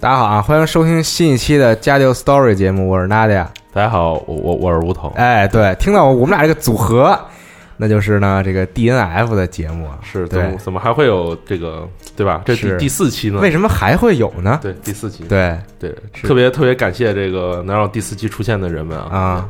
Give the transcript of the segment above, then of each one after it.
大家好啊，欢迎收听新一期的《家丢 Story》节目，我是 Nadia。大家好，我我我是吴桐。哎，对，听到我们俩这个组合。那就是呢，这个 D N F 的节目是，怎么怎么还会有这个，对吧？这是第四期呢？为什么还会有呢？对，第四期，对对，特别特别感谢这个能让第四期出现的人们啊！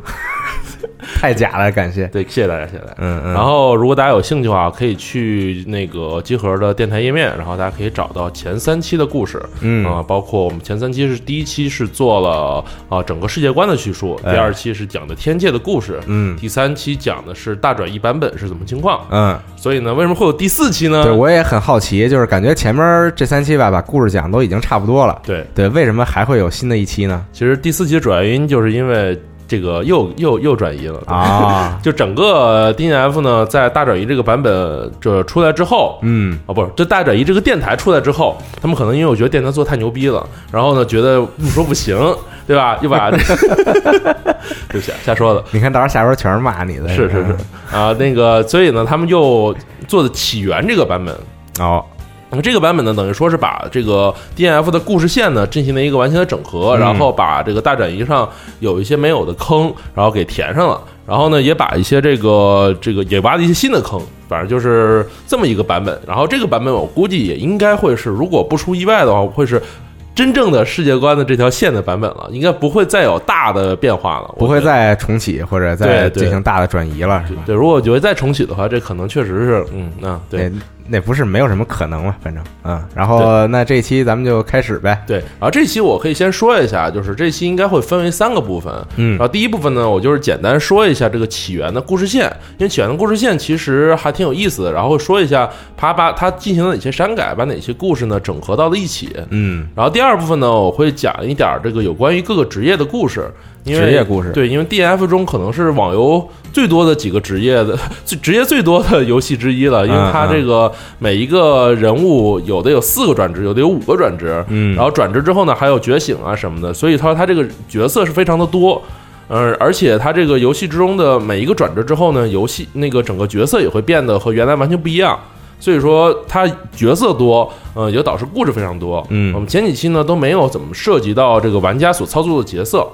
太假了，感谢，对，谢谢大家，谢谢大家。嗯嗯。然后，如果大家有兴趣的话，可以去那个集合的电台页面，然后大家可以找到前三期的故事，嗯啊，包括我们前三期是第一期是做了啊整个世界观的叙述，第二期是讲的天界的故事，嗯，第三期讲的是大转移版本是怎么情况。嗯，所以呢，为什么会有第四期呢？对，我也很好奇，就是感觉前面这三期吧，把故事讲都已经差不多了。对对，为什么还会有新的一期呢？其实第四期的主要原因就是因为这个又又又转移了啊！就整个 D N F 呢，在大转移这个版本这出来之后，嗯，啊，不是，这大转移这个电台出来之后，他们可能因为我觉得电台做太牛逼了，然后呢，觉得不说不行，对吧？又把 就瞎瞎说的。你看，到时候下边全是骂你的。是是是啊，那个，所以呢，他们又做的起源这个版本哦。那么这个版本呢，等于说是把这个 D N F 的故事线呢进行了一个完全的整合，然后把这个大转移上有一些没有的坑，然后给填上了，然后呢也把一些这个这个也挖了一些新的坑，反正就是这么一个版本。然后这个版本我估计也应该会是，如果不出意外的话，会是。真正的世界观的这条线的版本了，应该不会再有大的变化了，不会再重启或者再进行大的转移了，是吧？对，如果觉得再重启的话，这可能确实是，嗯，那对。那不是没有什么可能了，反正嗯，然后那这期咱们就开始呗。对，然后这期我可以先说一下，就是这期应该会分为三个部分。嗯，然后第一部分呢，我就是简单说一下这个起源的故事线，因为起源的故事线其实还挺有意思的。然后说一下他把他进行了哪些删改，把哪些故事呢整合到了一起。嗯，然后第二部分呢，我会讲一点这个有关于各个职业的故事。职业故事。对，因为 D F 中可能是网游最多的几个职业的 最职业最多的游戏之一了，因为它这个每一个人物有的有四个转职，有的有五个转职，嗯，然后转职之后呢还有觉醒啊什么的，所以他说他这个角色是非常的多，嗯，而且他这个游戏之中的每一个转职之后呢，游戏那个整个角色也会变得和原来完全不一样，所以说他角色多，呃，也导致故事非常多，嗯，我们前几期呢都没有怎么涉及到这个玩家所操作的角色。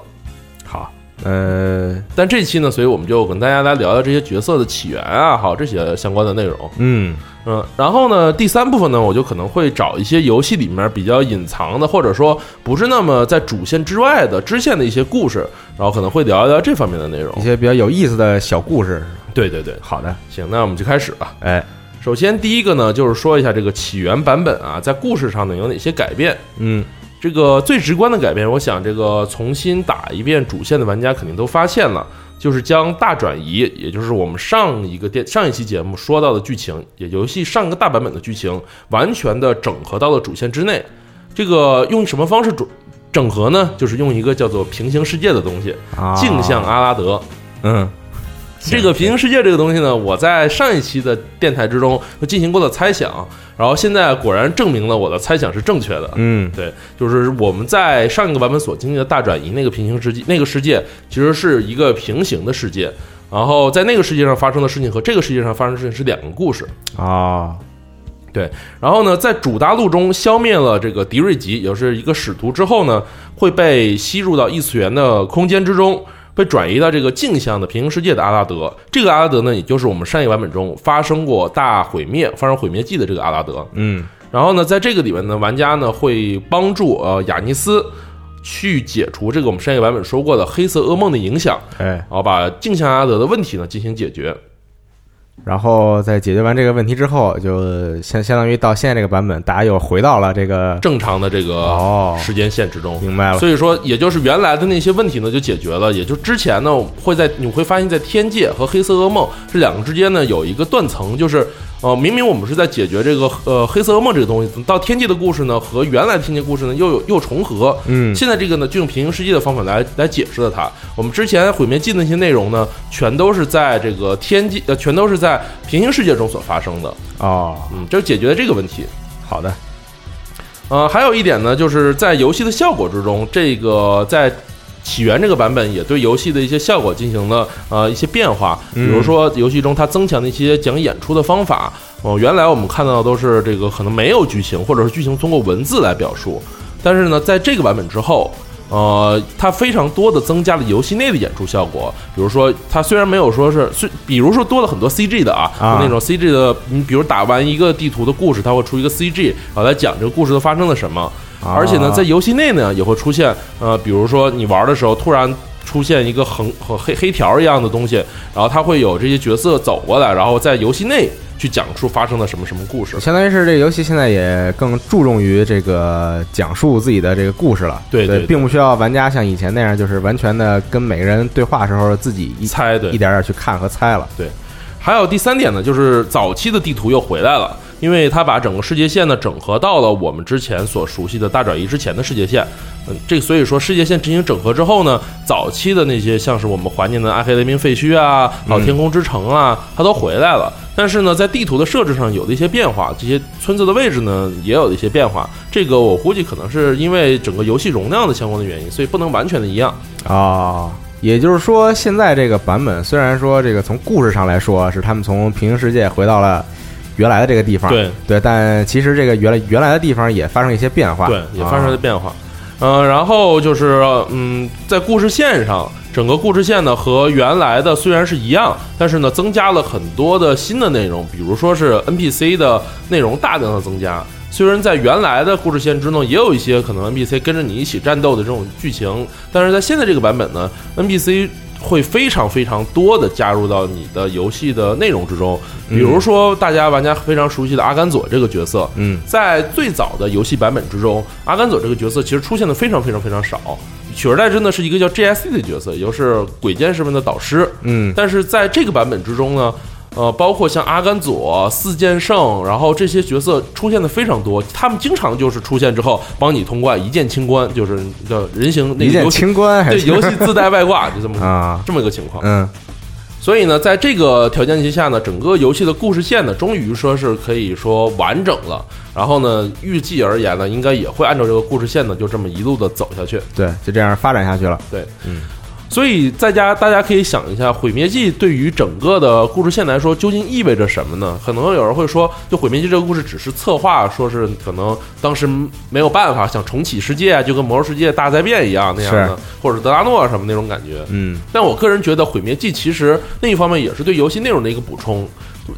好，呃，但这期呢，所以我们就跟大家来聊聊这些角色的起源啊，好这些相关的内容。嗯嗯，然后呢，第三部分呢，我就可能会找一些游戏里面比较隐藏的，或者说不是那么在主线之外的支线的一些故事，然后可能会聊一聊这方面的内容，一些比较有意思的小故事。对对对，好的，行，那我们就开始吧。哎，首先第一个呢，就是说一下这个起源版本啊，在故事上呢有哪些改变？嗯。这个最直观的改变，我想这个重新打一遍主线的玩家肯定都发现了，就是将大转移，也就是我们上一个电上一期节目说到的剧情，也游戏上个大版本的剧情，完全的整合到了主线之内。这个用什么方式整整合呢？就是用一个叫做平行世界的东西，镜像阿拉德。嗯。这个平行世界这个东西呢，我在上一期的电台之中进行过的猜想，然后现在果然证明了我的猜想是正确的。嗯，对，就是我们在上一个版本所经历的大转移那个平行世界，那个世界其实是一个平行的世界，然后在那个世界上发生的事情和这个世界上发生的事情是两个故事啊。对，然后呢，在主大陆中消灭了这个迪瑞吉，也就是一个使徒之后呢，会被吸入到异次元的空间之中。被转移到这个镜像的平行世界的阿拉德，这个阿拉德呢，也就是我们上一个版本中发生过大毁灭、发生毁灭记的这个阿拉德。嗯，然后呢，在这个里面呢，玩家呢会帮助呃雅尼斯去解除这个我们上一个版本说过的黑色噩梦的影响，哎，然后把镜像阿拉德的问题呢进行解决。然后在解决完这个问题之后，就相相当于到现在这个版本，大家又回到了这个正常的这个哦，时间线之中。明白了，所以说，也就是原来的那些问题呢就解决了，也就之前呢会在你会发现在天界和黑色噩梦这两个之间呢有一个断层，就是呃明明我们是在解决这个呃黑色噩梦这个东西，到天际的故事呢和原来的天际故事呢又有又重合，嗯现在这个呢就用平行世界的方法来来解释了它。我们之前毁灭记的那些内容呢，全都是在这个天际呃全都是在平行世界中所发生的，哦，嗯，这就解决了这个问题。好的，呃，还有一点呢，就是在游戏的效果之中，这个在起源这个版本也对游戏的一些效果进行了呃一些变化，比如说游戏中它增强的一些讲演出的方法。哦、原来我们看到的都是这个可能没有剧情，或者是剧情通过文字来表述，但是呢，在这个版本之后。呃，它非常多的增加了游戏内的演出效果，比如说，它虽然没有说是，虽比如说多了很多 CG 的啊，啊那种 CG 的，你比如打完一个地图的故事，它会出一个 CG，然后来讲这个故事都发生了什么。啊。而且呢，在游戏内呢也会出现，呃，比如说你玩的时候突然出现一个横和黑黑条一样的东西，然后它会有这些角色走过来，然后在游戏内去讲述发生了什么什么故事。相当于是这个游戏现在也更注重于这个讲述自己的这个故事了，对对对对。并不需要玩家像以前那样，就是完全的跟每个人对话时候自己一猜对。一点点去看和猜了，对。还有第三点呢，就是早期的地图又回来了，因为它把整个世界线呢整合到了我们之前所熟悉的大转移之前的世界线。嗯，这所以说世界线进行整合之后呢，早期的那些像是我们怀念的暗黑雷鸣废墟啊、老天空之城啊，它都回来了。但是呢，在地图的设置上有了一些变化，这些村子的位置呢也有了一些变化。这个我估计可能是因为整个游戏容量的相关的原因，所以不能完全的一样。哦，也就是说，现在这个版本虽然说这个从故事上来说是他们从平行世界回到了原来的这个地方，对对，但其实这个原来原来的地方也发生一些变化，对，也发生了啊变化。呃，然后就是嗯，在故事线上，整个故事线呢和原来的虽然是一样，但是呢增加了很多的新的内容，比如说是 NPC 的内容大量的增加。虽然在原来的故事线之中也有一些可能 NPC 跟着你一起战斗的这种剧情，但是在现在这个版本呢，NPC 会非常非常多的加入到你的游戏的内容之中。比如说大家玩家非常熟悉的阿甘佐这个角色，嗯，在最早的游戏版本之中，阿甘佐这个角色其实出现的非常非常非常少，取而代之呢是一个叫 GSC 的角色，也就是鬼剑士们的导师。嗯，但是在这个版本之中呢，呃，包括像阿甘佐、四剑圣，然后这些角色出现的非常多，他们经常就是出现之后帮你通关，一键清关，就是叫人形那一键个游戏清关还对是游戏自带外挂，就这么啊，这么一个情况。嗯，所以呢，在这个条件之下呢，整个游戏的故事线呢，终于说是可以说完整了。然后呢，预计而言呢，应该也会按照这个故事线呢，就这么一路的走下去。对，就这样发展下去了，对，嗯。所以在家大家可以想一下，《毁灭记》对于整个的故事线来说，究竟意味着什么呢？可能有人会说，就《毁灭记》这个故事只是策划，说是可能当时没有办法想重启世界，就跟魔兽世界大灾变一样那样的，或者德拉诺什么那种感觉。嗯，但我个人觉得，《毁灭记》其实另一方面也是对游戏内容的一个补充。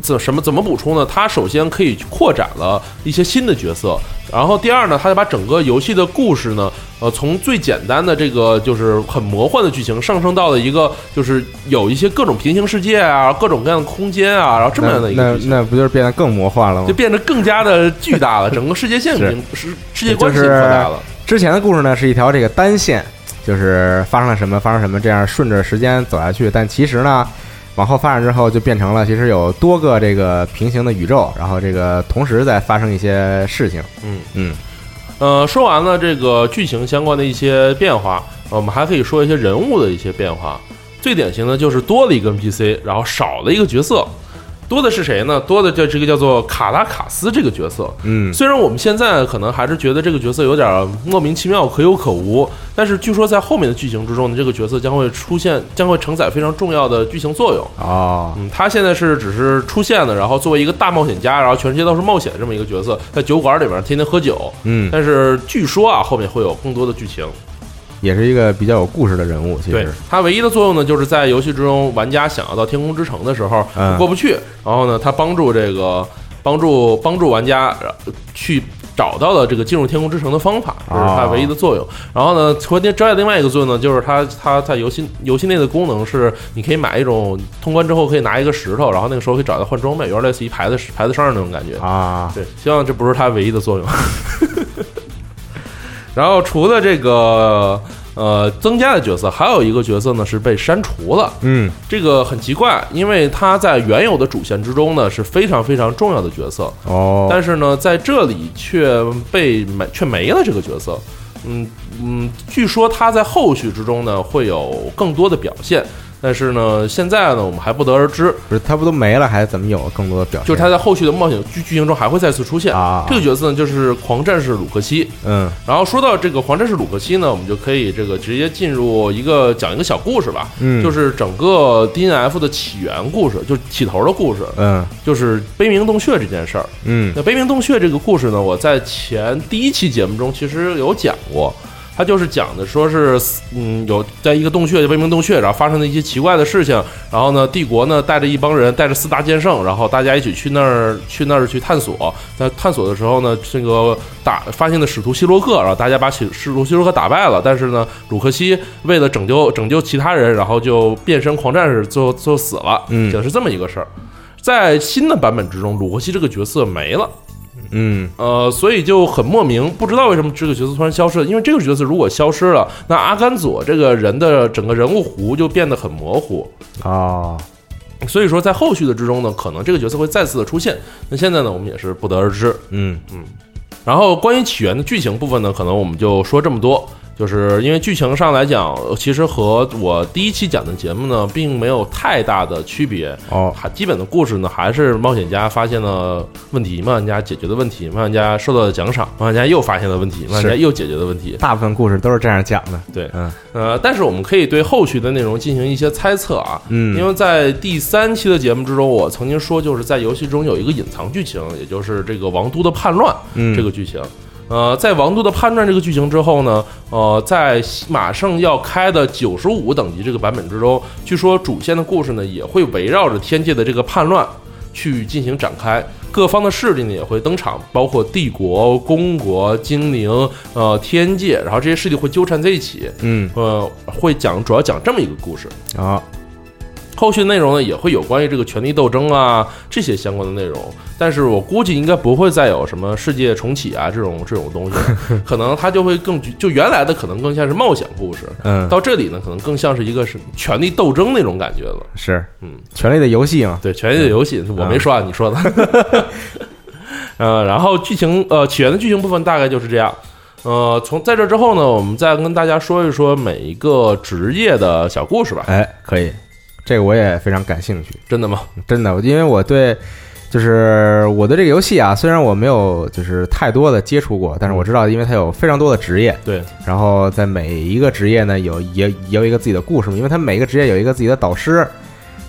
怎什么怎么补充呢？它首先可以扩展了一些新的角色，然后第二呢，它就把整个游戏的故事呢，呃，从最简单的这个就是很魔幻的剧情，上升到了一个就是有一些各种平行世界啊，各种各样的空间啊，然后这么样的一那那个。那不就是变得更魔幻了吗就？变得更加的巨大了，整个世界线是已经 是世界观就是扩大了。之前的故事呢是一条这个单线，就是发生了什么发生什么，这样顺着时间走下去。但其实呢，往后发展之后就变成了其实有多个这个平行的宇宙，然后这个同时在发生一些事情。嗯嗯，呃，说完了这个剧情相关的一些变化，呃我们还可以说一些人物的一些变化。最典型的就是多了一个 NPC，然后少了一个角色。多的是谁呢？多的叫这个叫做卡拉卡斯这个角色。嗯，虽然我们现在可能还是觉得这个角色有点莫名其妙、可有可无，但是据说在后面的剧情之中呢，这个角色将会出现，将会承载非常重要的剧情作用。哦，嗯，他现在是只是出现的，然后作为一个大冒险家，然后全世界都是冒险这么一个角色，在酒馆里面天天喝酒。嗯，但是据说啊，后面会有更多的剧情。也是一个比较有故事的人物。其对实，它唯一的作用呢，就是在游戏之中，玩家想要到天空之城的时候、嗯过不去，然后呢，他帮助这个帮助帮助玩家呃去找到了这个进入天空之城的方法，这是它唯一的作用。然后呢，除了之外，另外一个作用呢，就是它它在游戏游戏内的功能是，你可以买一种通关之后可以拿一个石头，然后那个时候可以找到换装备，有点类似于牌子牌子上那种感觉。啊，对，希望这不是它唯一的作用。然后除了这个呃增加的角色，还有一个角色呢是被删除了。嗯这个很奇怪，因为他在原有的主线之中呢是非常非常重要的角色，哦，但是呢在这里却被没却没了这个角色。嗯嗯，据说他在后续之中呢会有更多的表现，但是呢现在呢我们还不得而知。不是他不都没了，还怎么有更多的表现？就是他在后续的冒险剧剧情中还会再次出现。啊这个角色呢就是狂战士鲁克西。嗯然后说到这个狂战士鲁克西呢，我们就可以这个直接进入一个讲一个小故事吧。嗯，就是整个 DNF 的起源故事，就是起头的故事，嗯就是悲鸣洞穴这件事儿。嗯那悲鸣洞穴这个故事呢，我在前第一期节目中其实有讲过。它就是讲的，说是嗯，有在一个洞穴，悲鸣洞穴，然后发生了一些奇怪的事情，然后呢，帝国呢带着一帮人，带着四大剑圣，然后大家一起去那儿去那儿去探索。在探索的时候呢，这个打发现的使徒希洛克，然后大家把使使徒希洛克打败了，但是呢，鲁克西为了拯救拯救其他人，然后就变身狂战士，最后最后死了。嗯讲的是这么一个事儿。在新的版本之中，鲁克西这个角色没了。嗯呃，所以就很莫名，不知道为什么这个角色突然消失了。因为这个角色如果消失了，那阿甘佐这个人的整个人物弧就变得很模糊。啊，所以说，在后续的之中呢，可能这个角色会再次的出现。那现在呢，我们也是不得而知。嗯嗯然后关于起源的剧情部分呢，可能我们就说这么多。就是因为剧情上来讲，呃其实和我第一期讲的节目呢，并没有太大的区别。哦还基本的故事呢，还是冒险家发现了问题，冒险家解决的问题，冒险家受到了奖赏，冒险家又发现了问题，冒险家又解决的问题。大部分故事都是这样讲的。对，嗯呃，但是我们可以对后续的内容进行一些猜测啊。嗯，因为在第三期的节目之中，我曾经说，就是在游戏中有一个隐藏剧情，也就是这个王都的叛乱嗯这个剧情。呃，在王都的叛乱这个剧情之后呢，呃，在马上要开的九十五等级这个版本之中，据说主线的故事呢也会围绕着天界的这个叛乱去进行展开，各方的势力呢也会登场，包括帝国、公国、精灵、呃天界，然后这些势力会纠缠在一起，嗯。呃，会讲主要讲这么一个故事。啊后续内容呢也会有关于这个权力斗争啊这些相关的内容，但是我估计应该不会再有什么世界重启啊这种这种东西，可能它就会更就原来的可能更像是冒险故事，嗯到这里呢可能更像是一个是权力斗争那种感觉了。是嗯，权力的游戏嘛。对，权力的游戏我没说啊，你说的。呃，然后剧情呃起源的剧情部分大概就是这样。呃，从在这之后呢，我们再跟大家说一说每一个职业的小故事吧。哎，可以，这个我也非常感兴趣。真的吗？真的，因为我对就是我对这个游戏啊，虽然我没有就是太多的接触过，但是我知道，因为它有非常多的职业，对，然后在每一个职业呢有也也有一个自己的故事嘛，因为它每一个职业有一个自己的导师，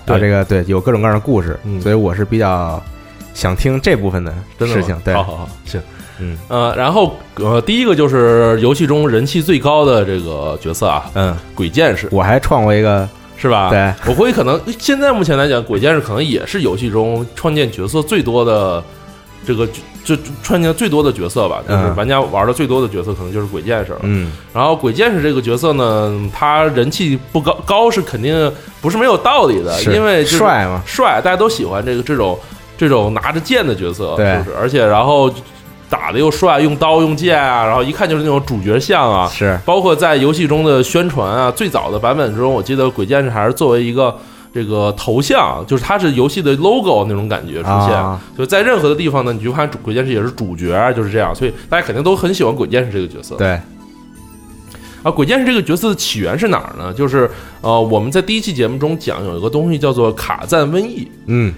对这个对有各种各样的故事，嗯所以我是比较想听这部分的真的事情。对好，好好，行。嗯呃，然后呃，第一个就是游戏中人气最高的这个角色啊，嗯，鬼剑士我还创过一个，是吧？对，我估计可能现在目前来讲，鬼剑士可能也是游戏中创建角色最多的这个就就创建最多的角色吧，就是嗯玩家玩的最多的角色可能就是鬼剑士了。嗯然后鬼剑士这个角色呢，他人气不高高是肯定不是没有道理的，因为就帅嘛，帅，大家都喜欢这个这种这种拿着剑的角色，对是不是？而且然后打的又帅，用刀用剑啊，然后一看就是那种主角像啊。是包括在游戏中的宣传啊，最早的版本中，我记得鬼剑士还是作为一个这个头像，就是它是游戏的 logo 那种感觉出现。啊，就在任何的地方呢，你就看鬼剑士也是主角，啊就是这样，所以大家肯定都很喜欢鬼剑士这个角色。对，啊，鬼剑士这个角色的起源是哪儿呢？就是呃，我们在第一期节目中讲有一个东西叫做卡赞瘟疫，嗯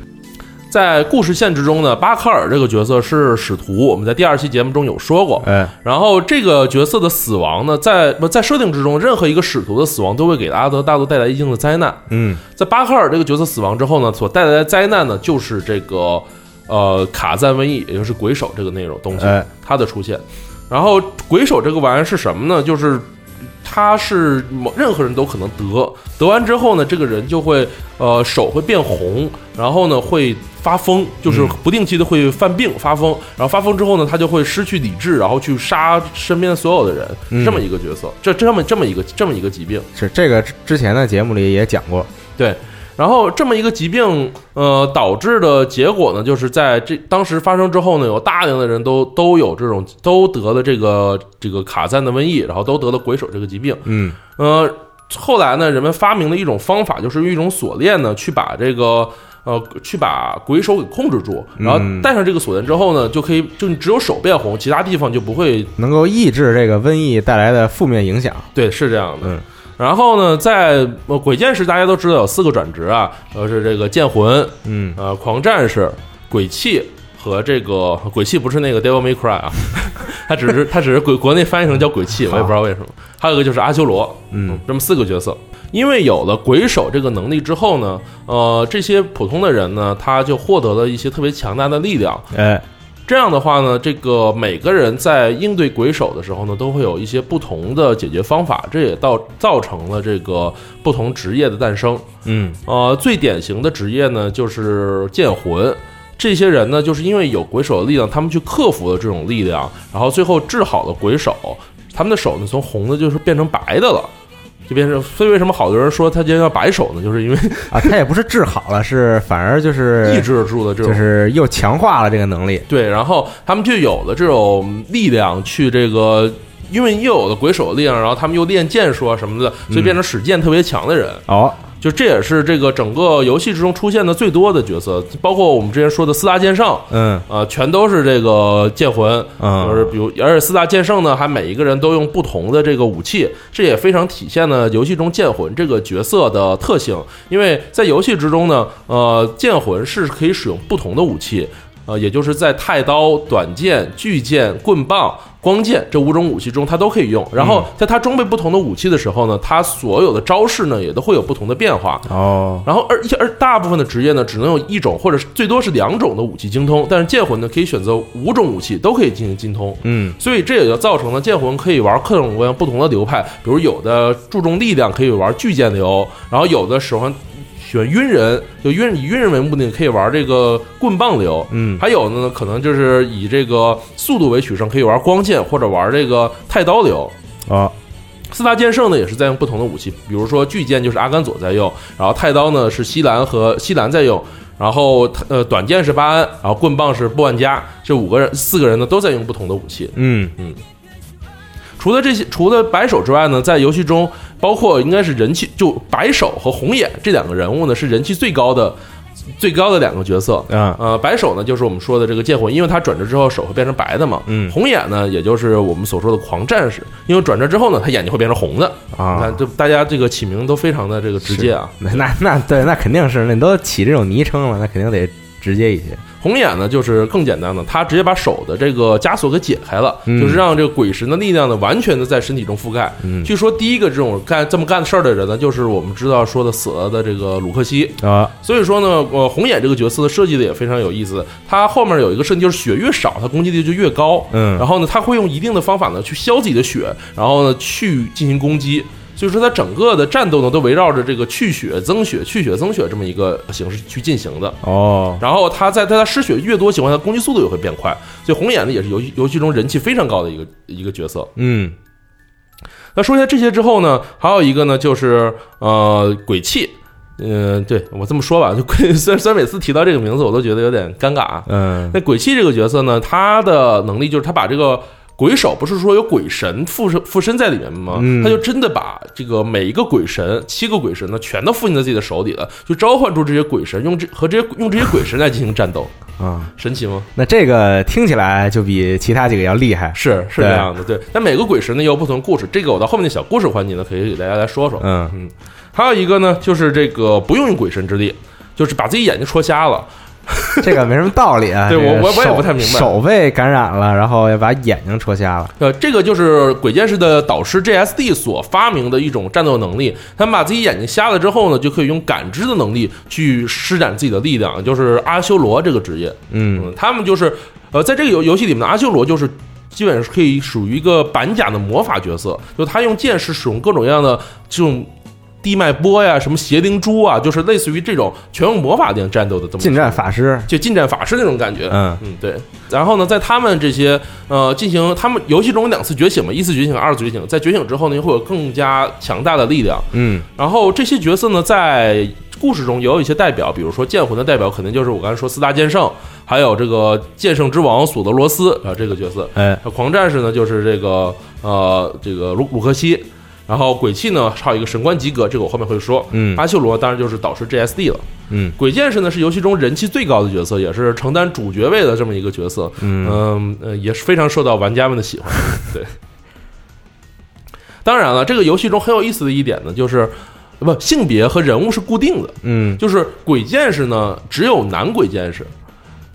在故事线之中呢，巴克尔这个角色是使徒，我们在第二期节目中有说过。哎然后这个角色的死亡呢，在不在设定之中，任何一个使徒的死亡都会给阿德大陆带来一定的灾难。嗯在巴克尔这个角色死亡之后呢，所带来的灾难呢，就是这个呃卡赞瘟疫，也就是鬼手这个内容东西哎它的出现。然后鬼手这个玩意儿是什么呢？就是他是某任何人都可能得，得完之后呢，这个人就会呃手会变红，然后呢会发疯，就是不定期的会犯病发疯，然后发疯之后呢，他就会失去理智，然后去杀身边所有的人，嗯。这么一个角色，这这么这么一个这么一个疾病。是这个之之前的节目里也讲过，对，然后这么一个疾病，呃，导致的结果呢，就是在这当时发生之后呢，有大量的人都都有这种都得了这个这个卡赞的瘟疫，然后都得了鬼手这个疾病。嗯呃，后来呢，人们发明了一种方法，就是用一种锁链呢，去把这个。呃，去把鬼手给控制住，然后嗯戴上这个锁链之后呢，就可以就只有手变红，其他地方就不会。能够抑制这个瘟疫带来的负面影响。对，是这样的。嗯然后呢，在呃鬼剑士大家都知道有四个转职啊，呃是这个剑魂，嗯呃，狂战士、鬼泣和这个鬼泣不是那个 Devil May Cry 啊，它只是 它只是鬼国内翻译成叫鬼泣，我也不知道为什么。还有一个就是阿修罗，嗯，这么四个角色。因为有了鬼手这个能力之后呢，呃，这些普通的人呢，他就获得了一些特别强大的力量。哎，这样的话呢，这个每个人在应对鬼手的时候呢，都会有一些不同的解决方法，这也造造成了这个不同职业的诞生。嗯呃，最典型的职业呢就是剑魂。这些人呢，就是因为有鬼手的力量，他们去克服了这种力量，然后最后治好了鬼手。他们的手呢，从红的就是变成白的了，就变成。所以为什么好多人说他今天叫白手呢？就是因为啊，他也不是治好了，是反而就是 抑制住了这种就是又强化了这个能力。对，然后他们就有了这种力量去这个，因为又有了鬼手的力量，然后他们又练剑术啊什么的，所以变成使剑特别强的人。哦，就这也是这个整个游戏之中出现的最多的角色，包括我们之前说的四大剑圣，嗯啊，全都是这个剑魂。嗯，就是比如，而且四大剑圣呢，还每一个人都用不同的这个武器，这也非常体现了游戏中剑魂这个角色的特性。因为在游戏之中呢，呃，剑魂是可以使用不同的武器，呃，也就是在太刀、短剑、巨剑、棍棒、光剑这五种武器中，它都可以用。然后在它装备不同的武器的时候呢，它所有的招式呢也都会有不同的变化。哦，然后而而大部分的职业呢，只能有一种或者是最多是两种的武器精通，但是剑魂呢可以选择五种武器都可以进行精通。嗯所以这也就造成了剑魂可以玩各种各样不同的流派，比如有的注重力量可以玩巨剑流，然后有的喜欢喜欢晕人，就晕以晕人为目的可以玩这个棍棒流，嗯。还有呢可能就是以这个速度为取胜，可以玩光剑或者玩这个太刀流。啊，四大剑圣呢也是在用不同的武器，比如说巨剑就是阿甘佐在用，然后太刀呢是西兰和西兰在用，然后呃短剑是巴恩，然后棍棒是布万加，这五个人四个人呢都在用不同的武器。嗯。嗯。除了这些，除了白手之外呢，在游戏中，包括应该是人气就白手和红眼这两个人物呢，是人气最高的、最高的两个角色。啊呃，白手呢，就是我们说的这个剑魂，因为他转职之后手会变成白的嘛。嗯红眼呢，也就是我们所说的狂战士，因为转职之后呢，他眼睛会变成红的。你啊看，，这大家这个起名都非常的这个直接啊。那那那对，那肯定是，那你都起这种昵称了，那肯定得直接一些。红眼呢，就是更简单的，他直接把手的这个枷锁给解开了，嗯就是让这个鬼神的力量呢，完全的在身体中覆盖。嗯据说第一个这种干这么干事儿的人呢，就是我们知道说的死了的这个鲁克西。啊，所以说呢，呃，红眼这个角色的设计的也非常有意思。他后面有一个设计，就是血越少，他攻击力就越高。嗯然后呢，他会用一定的方法呢去消自己的血，然后呢去进行攻击。所以说，它整个的战斗呢都围绕着这个去血、增血、去血、增血这么一个形式去进行的。哦，然后他在在他失血越多情况下，攻击速度也会变快。所以红眼呢也是游戏游戏中人气非常高的一个一个角色。嗯那说一下这些之后呢，还有一个呢就是呃鬼泣。嗯、对我这么说吧，就鬼 虽然虽然每次提到这个名字，我都觉得有点尴尬啊。嗯那鬼泣这个角色呢，他的能力就是他把这个鬼手不是说有鬼神附身附身在里面吗？嗯他就真的把这个每一个鬼神七个鬼神呢，全都附进在自己的手里了，就召唤出这些鬼神，用这和这些用这些鬼神来进行战斗，啊，神奇吗？那这个听起来就比其他几个要厉害。是是这样的，对。但每个鬼神呢也有不同的故事，这个我到后面的小故事环节呢，可以给大家来说说。嗯嗯还有一个呢，就是这个不用用鬼神之力，就是把自己眼睛戳瞎了。这个没什么道理啊。对我我我也不太明白手被感染了，然后要把眼睛戳瞎了。呃，这个就是鬼剑士的导师 JSD 所发明的一种战斗能力。他们把自己眼睛瞎了之后呢，就可以用感知的能力去施展自己的力量，就是阿修罗这个职业。嗯嗯，他们就是呃，在这个游游戏里面的阿修罗就是基本上是可以属于一个板甲的魔法角色，就他用剑士使用各种各样的这种地脉波呀，什么邪灵珠啊，就是类似于这种全用魔法进行战斗的这么近战法师，就近战法师那种感觉。嗯嗯，对。然后呢，在他们这些呃进行他们游戏中有两次觉醒嘛，一次觉醒，二次觉醒。在觉醒之后呢，会有更加强大的力量。嗯然后这些角色呢，在故事中也有一些代表，比如说剑魂的代表肯定就是我刚才说四大剑圣，还有这个剑圣之王索德罗斯啊这个角色。哎狂战士呢就是这个呃这个鲁鲁克西，然后鬼泣呢还有一个神官吉格，这个我后面会说。嗯阿修罗当然就是导师 GSD 了。嗯鬼剑士呢是游戏中人气最高的角色，也是承担主角位的这么一个角色。嗯嗯呃，也是非常受到玩家们的喜欢。对，当然了，这个游戏中很有意思的一点呢，就是不性别和人物是固定的，嗯就是鬼剑士呢只有男鬼剑士。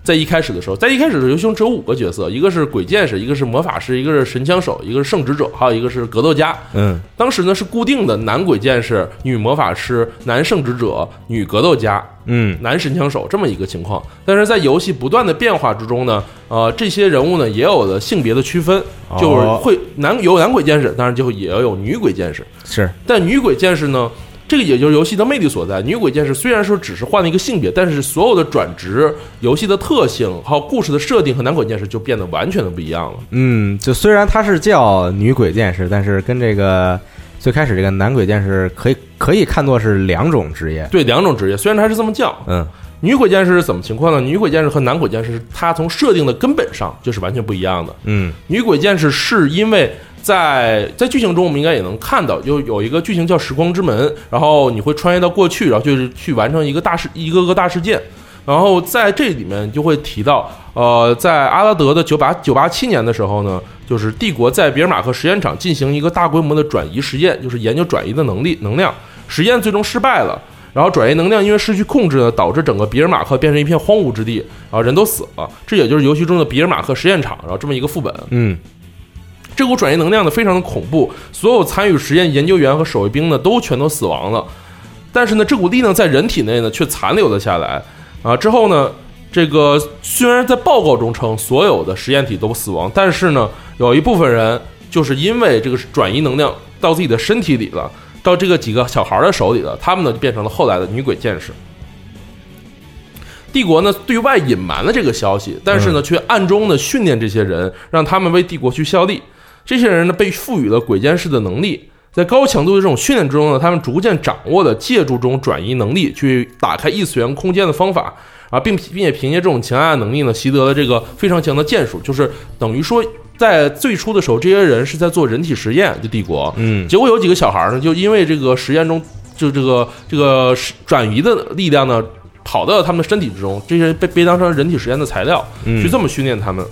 在一开始的时候，在一开始的游戏中只有五个角色，一个是鬼剑士，一个是魔法师，一个是神枪手，一个是圣职者，还有一个是格斗家。嗯当时呢是固定的男鬼剑士、女魔法师、男圣职者、女格斗家。嗯男神枪手这么一个情况，但是在游戏不断的变化之中呢，呃，这些人物呢也有了性别的区分，哦就是会男有男鬼剑士，当然就也要有女鬼剑士，是但女鬼剑士呢。这个也就是游戏的魅力所在。女鬼剑士虽然说只是换了一个性别，但是所有的转职、游戏的特性，还有故事的设定和男鬼剑士就变得完全的不一样了。嗯，就虽然它是叫女鬼剑士，但是跟这个最开始这个男鬼剑士可以可以看作是两种职业。对，两种职业虽然它是这么叫，嗯女鬼剑士是怎么情况呢？女鬼剑士和男鬼剑士，它从设定的根本上就是完全不一样的。嗯女鬼剑士是因为在在剧情中，我们应该也能看到，就有一个剧情叫时光之门，然后你会穿越到过去，然后就是去完成一个大事一个个大事件。然后在这里面就会提到，呃，在阿拉德的九八九八七年的时候呢，就是帝国在比尔马克实验场进行一个大规模的转移实验，就是研究转移的能力能量。实验最终失败了，然后转移能量因为失去控制呢，导致整个比尔马克变成一片荒芜之地，然后人都死了。这也就是游戏中的比尔马克实验场，然后这么一个副本。嗯这股转移能量呢非常的恐怖，所有参与实验研究员和守卫兵呢都全都死亡了，但是呢这股力量在人体内呢却残留了下来啊。之后呢，这个虽然在报告中称所有的实验体都死亡，但是呢有一部分人就是因为这个转移能量到自己的身体里了，到这个几个小孩的手里了，他们呢就变成了后来的女鬼剑士。帝国呢对外隐瞒了这个消息，但是呢却暗中的训练这些人，让他们为帝国去效力。这些人呢被赋予了鬼剑士的能力，在高强度的这种训练之中呢，他们逐渐掌握了借助这种转移能力去打开异次元空间的方法。啊，并并且凭借这种强大的能力呢，习得了这个非常强的剑术，就是等于说在最初的时候，这些人是在做人体实验，就帝国，嗯。结果有几个小孩呢，就因为这个实验中就这个这个转移的力量呢，跑到了他们的身体之中，这些人被被当成人体实验的材料，嗯去这么训练他们。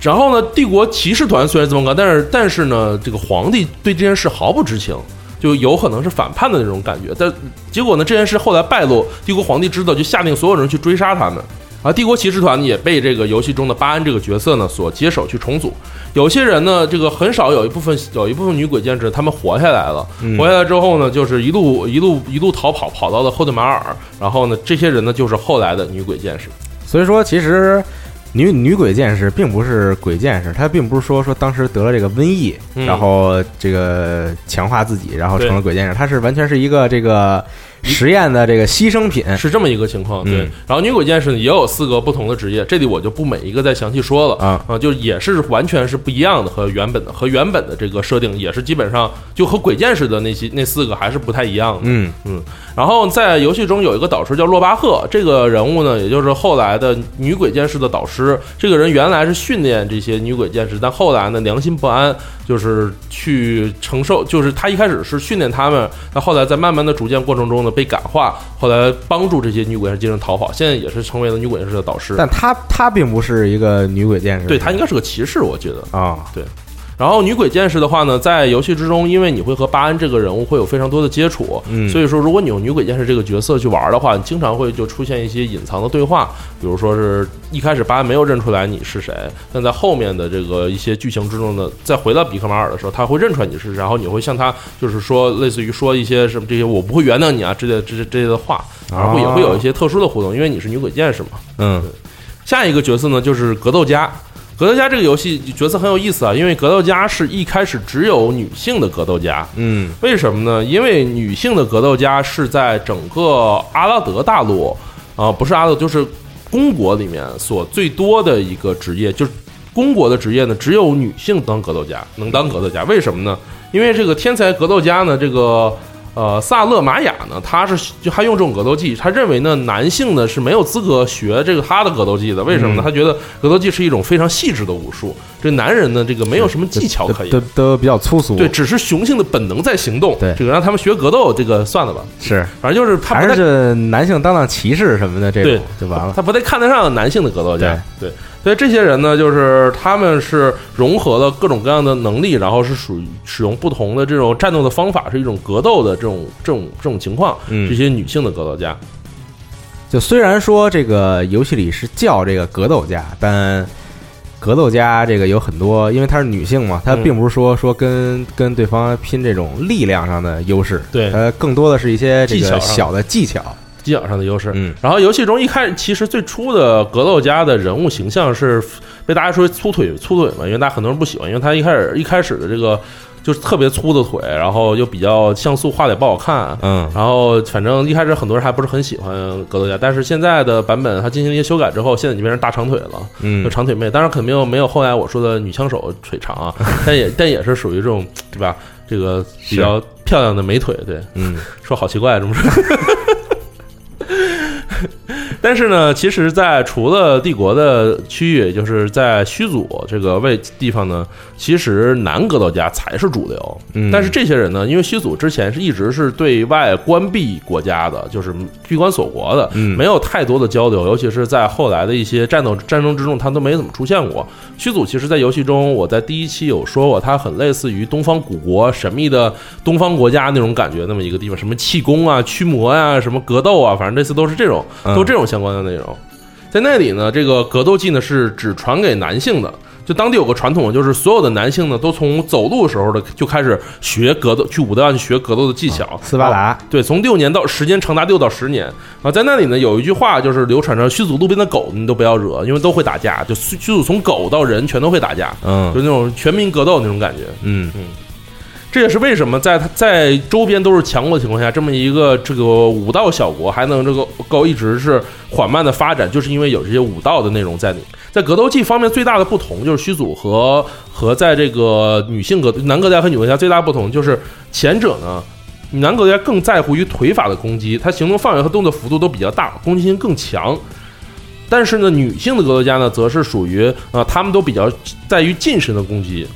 然后呢，帝国骑士团虽然这么干，但是但是呢，这个皇帝对这件事毫不知情，就有可能是反叛的那种感觉。但结果呢，这件事后来败露，帝国皇帝知道，就下令所有人去追杀他们。啊，帝国骑士团也被这个游戏中的巴恩这个角色呢所接手去重组。有些人呢，这个很少有一部分有一部分女鬼剑士，他们活下来了。活下来之后呢，就是一路一路一路逃跑，跑到了后德马尔。然后呢，这些人呢，就是后来的女鬼剑士。所以说其实。女女鬼剑士并不是鬼剑士，她并不是说说当时得了这个瘟疫，嗯。然后这个强化自己，然后成了鬼剑士，她是完全是一个这个实验的这个牺牲品。是这么一个情况，对。嗯然后女鬼剑士呢也有四个不同的职业，这里我就不每一个再详细说了啊啊，就也是完全是不一样的，和原本的和原本的这个设定也是基本上就和鬼剑士的那些那四个还是不太一样的。嗯嗯然后在游戏中有一个导师叫洛巴赫，这个人物呢，也就是后来的女鬼剑士的导师。这个人原来是训练这些女鬼剑士，但后来呢良心不安，就是去承受，就是他一开始是训练他们，那后来在慢慢的逐渐过程中呢被感化，后来帮助这些女鬼剑士进行逃跑，现在也是成为了女鬼剑士的导师。但他他并不是一个女鬼剑士，对他应该是个骑士，我觉得。啊，然后女鬼剑士的话呢，在游戏之中，因为你会和巴恩这个人物会有非常多的接触，嗯所以说如果你用女鬼剑士这个角色去玩的话，你经常会就出现一些隐藏的对话，比如说是一开始巴恩没有认出来你是谁，但在后面的这个一些剧情之中呢，再回到比克马尔的时候，他会认出来你是谁，然后你会向他就是说类似于说一些什么这些我不会原谅你啊之类的这这类的话，然后也会有一些特殊的互动，因为你是女鬼剑士嘛。嗯下一个角色呢就是格斗家。格斗家这个游戏角色很有意思啊，因为格斗家是一开始只有女性的格斗家，嗯为什么呢？因为女性的格斗家是在整个阿拉德大陆啊、不是阿拉德，就是公国里面所最多的一个职业，就是公国的职业呢，只有女性当格斗家，能当格斗家。为什么呢？因为这个天才格斗家呢，这个呃萨勒玛雅呢，他是就他用这种格斗技，他认为呢男性呢是没有资格学这个他的格斗技的。为什么呢？嗯他觉得格斗技是一种非常细致的武术，这男人呢这个没有什么技巧可以都。都比较粗俗，对，，只是雄性的本能在行动。对这个让他们学格斗，这个算了吧，是反正就是他还不太是男性当当骑士什么的这对种就完了。他不太看得上男性的格斗家。对，所以这些人呢，就是他们是融合了各种各样的能力，然后是属于使用不同的这种战斗的方法，是一种格斗的这种这种这种情况。嗯这些女性的格斗家，就虽然说这个游戏里是叫这个格斗家，但格斗家这个有很多，因为她是女性嘛，她嗯并不是说说跟跟对方拼这种力量上的优势，对她更多的是一些这技巧小的技巧。技巧上的优势。嗯然后游戏中一开始，其实最初的格斗家的人物形象是被大家说粗腿粗腿嘛，因为大家很多人不喜欢，因为他一开始一开始的这个就是特别粗的腿，然后又比较像素画的也不好看，嗯然后反正一开始很多人还不是很喜欢格斗家，但是现在的版本它进行了一些修改之后，现在已经变成大长腿了，嗯就嗯，长腿妹。当然肯定没有没有后来我说的女枪手腿长啊，但也 但也是属于这种对吧？这个比较漂亮的美腿，对，嗯说好奇怪，这么说。但是呢，其实，在除了帝国的区域，也就是在虚祖这个位地方呢，其实男格斗家才是主流。嗯但是这些人呢，因为虚祖之前是一直是对外关闭国家的，就是闭关锁国的，嗯没有太多的交流，尤其是在后来的一些战斗战争之中，他都没怎么出现过。虚祖其实，在游戏中，我在第一期有说过，他很类似于东方古国神秘的东方国家那种感觉，那么一个地方，什么气功啊、驱魔呀、什么格斗啊，反正这次都是这种，嗯都这种相关的内容。在那里呢，这个格斗技呢是只传给男性的。就当地有个传统，就是所有的男性呢都从走路的时候的就开始学格斗，去武道去学格斗的技巧。斯巴达，对，从六年到时间长达六到十年啊，在那里呢有一句话就是流传着：虚祖路边的狗你都不要惹，因为都会打架。就虚虚祖从狗到人全都会打架，嗯就那种全民格斗那种感觉。嗯嗯这也是为什么在它在周边都是强国的情况下，这么一个这个武道小国还能这个够一直是缓慢的发展，就是因为有这些武道的内容在里。在格斗技方面，最大的不同就是虚组和和在这个女性格男格斗家和女格斗家最大不同就是前者呢。男格斗家更在乎于腿法的攻击，他行动范围和动作幅度都比较大，攻击性更强。但是呢，女性的格斗家呢，则是属于呃，他们都比较在于近身的攻击。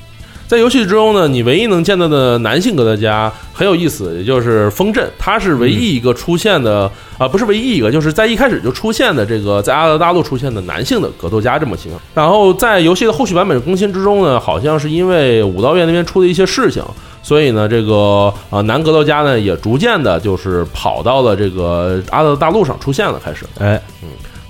在游戏之中呢，你唯一能见到的男性格斗家很有意思，也就是风阵，他是唯一一个出现的啊、不是唯一一个，就是在一开始就出现的这个在阿德大陆出现的男性的格斗家这么形象。然后在游戏的后续版本更新之中呢，好像是因为武道院那边出了一些事情，所以呢，这个啊、男格斗家呢也逐渐的就是跑到了这个阿德大陆上出现了，开始。哎，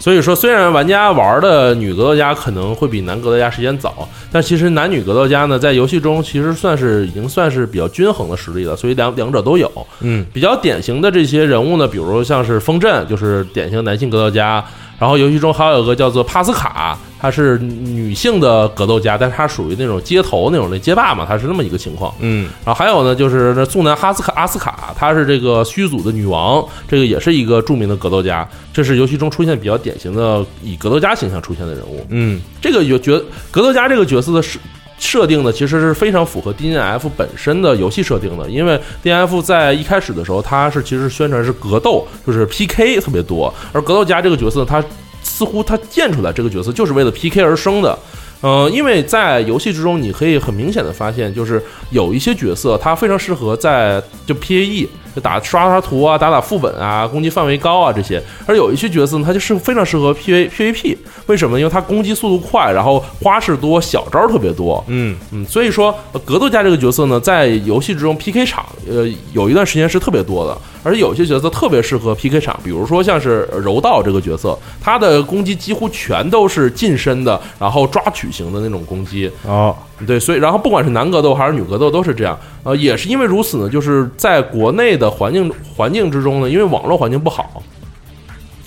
所以说，虽然玩家玩的女格斗家可能会比男格斗家时间早，但其实男女格斗家呢，在游戏中其实算是已经算是比较均衡的实力了，所以两两者都有。嗯比较典型的这些人物呢，比如像是风阵，就是典型男性格斗家。然后游戏中还有一个叫做帕斯卡，她是女性的格斗家，但是她属于那种街头那种的街霸嘛，她是那么一个情况。嗯然后还有呢，就是那宋南哈斯卡阿斯卡，她是这个虚祖的女王，这个也是一个著名的格斗家，这是游戏中出现比较典型的以格斗家形象出现的人物。嗯这个有角格斗家这个角色的设设定呢，其实是非常符合 DNF 本身的游戏设定的，因为 DNF 在一开始的时候，它是其实宣传是格斗，就是 PK 特别多，而格斗家这个角色，它似乎它建出来这个角色就是为了 PK 而生的。呃，因为在游戏之中，你可以很明显的发现，就是有一些角色，它非常适合在就 PAE 就打刷刷图啊、打打副本啊、攻击范围高啊这些，而有一些角色呢，它就是非常适合 PV PVP。为什么？因为它攻击速度快，然后花式多，小招特别多。嗯嗯，所以说呃格斗家这个角色呢，在游戏之中 PK 场，呃，有一段时间是特别多的，而且有些角色特别适合 PK 场，比如说像是柔道这个角色，他的攻击几乎全都是近身的，然后抓取型的那种攻击。哦对，所以然后不管是男格斗还是女格斗都是这样，呃，也是因为如此呢，就是在国内的环境环境之中呢，因为网络环境不好，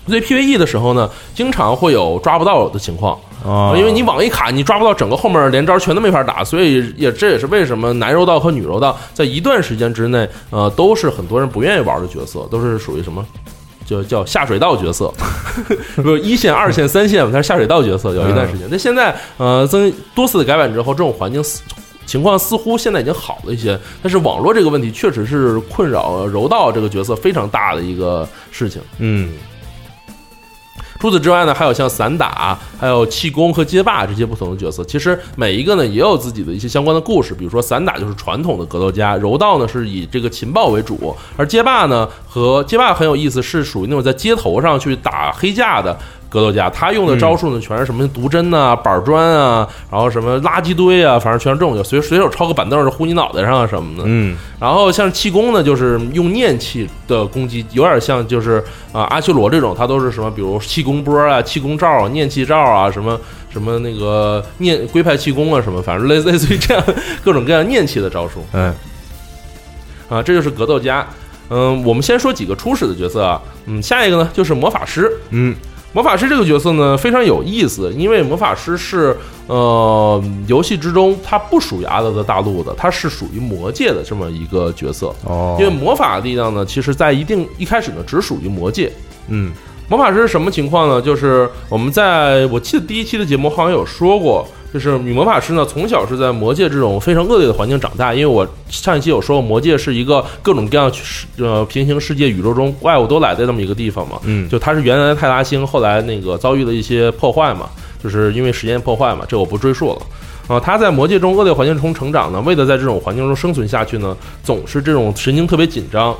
所以 PVE 的时候呢，经常会有抓不到的情况。啊因为你网一卡，你抓不到整个后面连招全都没法打，所以也这也是为什么男柔道和女柔道在一段时间之内，呃，都是很多人不愿意玩的角色，都是属于什么？就叫下水道角色，不是一线、二线、三线，它是下水道角色，有一段时间。那现在，呃，增多次的改版之后，这种环境似情况似乎现在已经好了一些，但是网络这个问题确实是困扰柔道这个角色非常大的一个事情。嗯除此之外呢，还有像散打、还有气功和街霸这些不同的角色，其实每一个呢也有自己的一些相关的故事。比如说散打就是传统的格斗家，柔道呢是以这个情报为主，而街霸呢和街霸很有意思，是属于那种在街头上去打黑架的。格斗家他用的招数呢，全是什么毒针啊、板砖啊，然后什么垃圾堆啊，反正全是这种，就随随手抄个板凳就呼你脑袋上啊什么的。嗯然后像气功呢，就是用念气的攻击，有点像就是啊、阿修罗这种，他都是什么，比如气功波啊、气功罩啊、念气罩啊，什么什么那个念龟派气功啊，什么，反正类类似于这样 各种各样念气的招数嗯啊，这就是格斗家。嗯，我们先说几个初始的角色啊，嗯，下一个呢就是魔法师。嗯魔法师这个角色呢非常有意思，因为魔法师是呃游戏之中它不属于阿德的大陆的，它是属于魔界的这么一个角色。哦，因为魔法力量呢，其实在一定一开始呢，只属于魔界。嗯魔法师是什么情况呢？就是我们在我记得第一期的节目好像有说过，就是女魔法师呢，从小是在魔界这种非常恶劣的环境长大。因为我上一期有说过，魔界是一个各种各样世呃平行世界宇宙中怪物都来的这么一个地方嘛。嗯就它是原来的泰拉星，后来那个遭遇了一些破坏嘛，就是因为时间破坏嘛，这我不赘述了。啊，他在魔界中恶劣环境中成长呢，为了在这种环境中生存下去呢，总是这种神经特别紧张。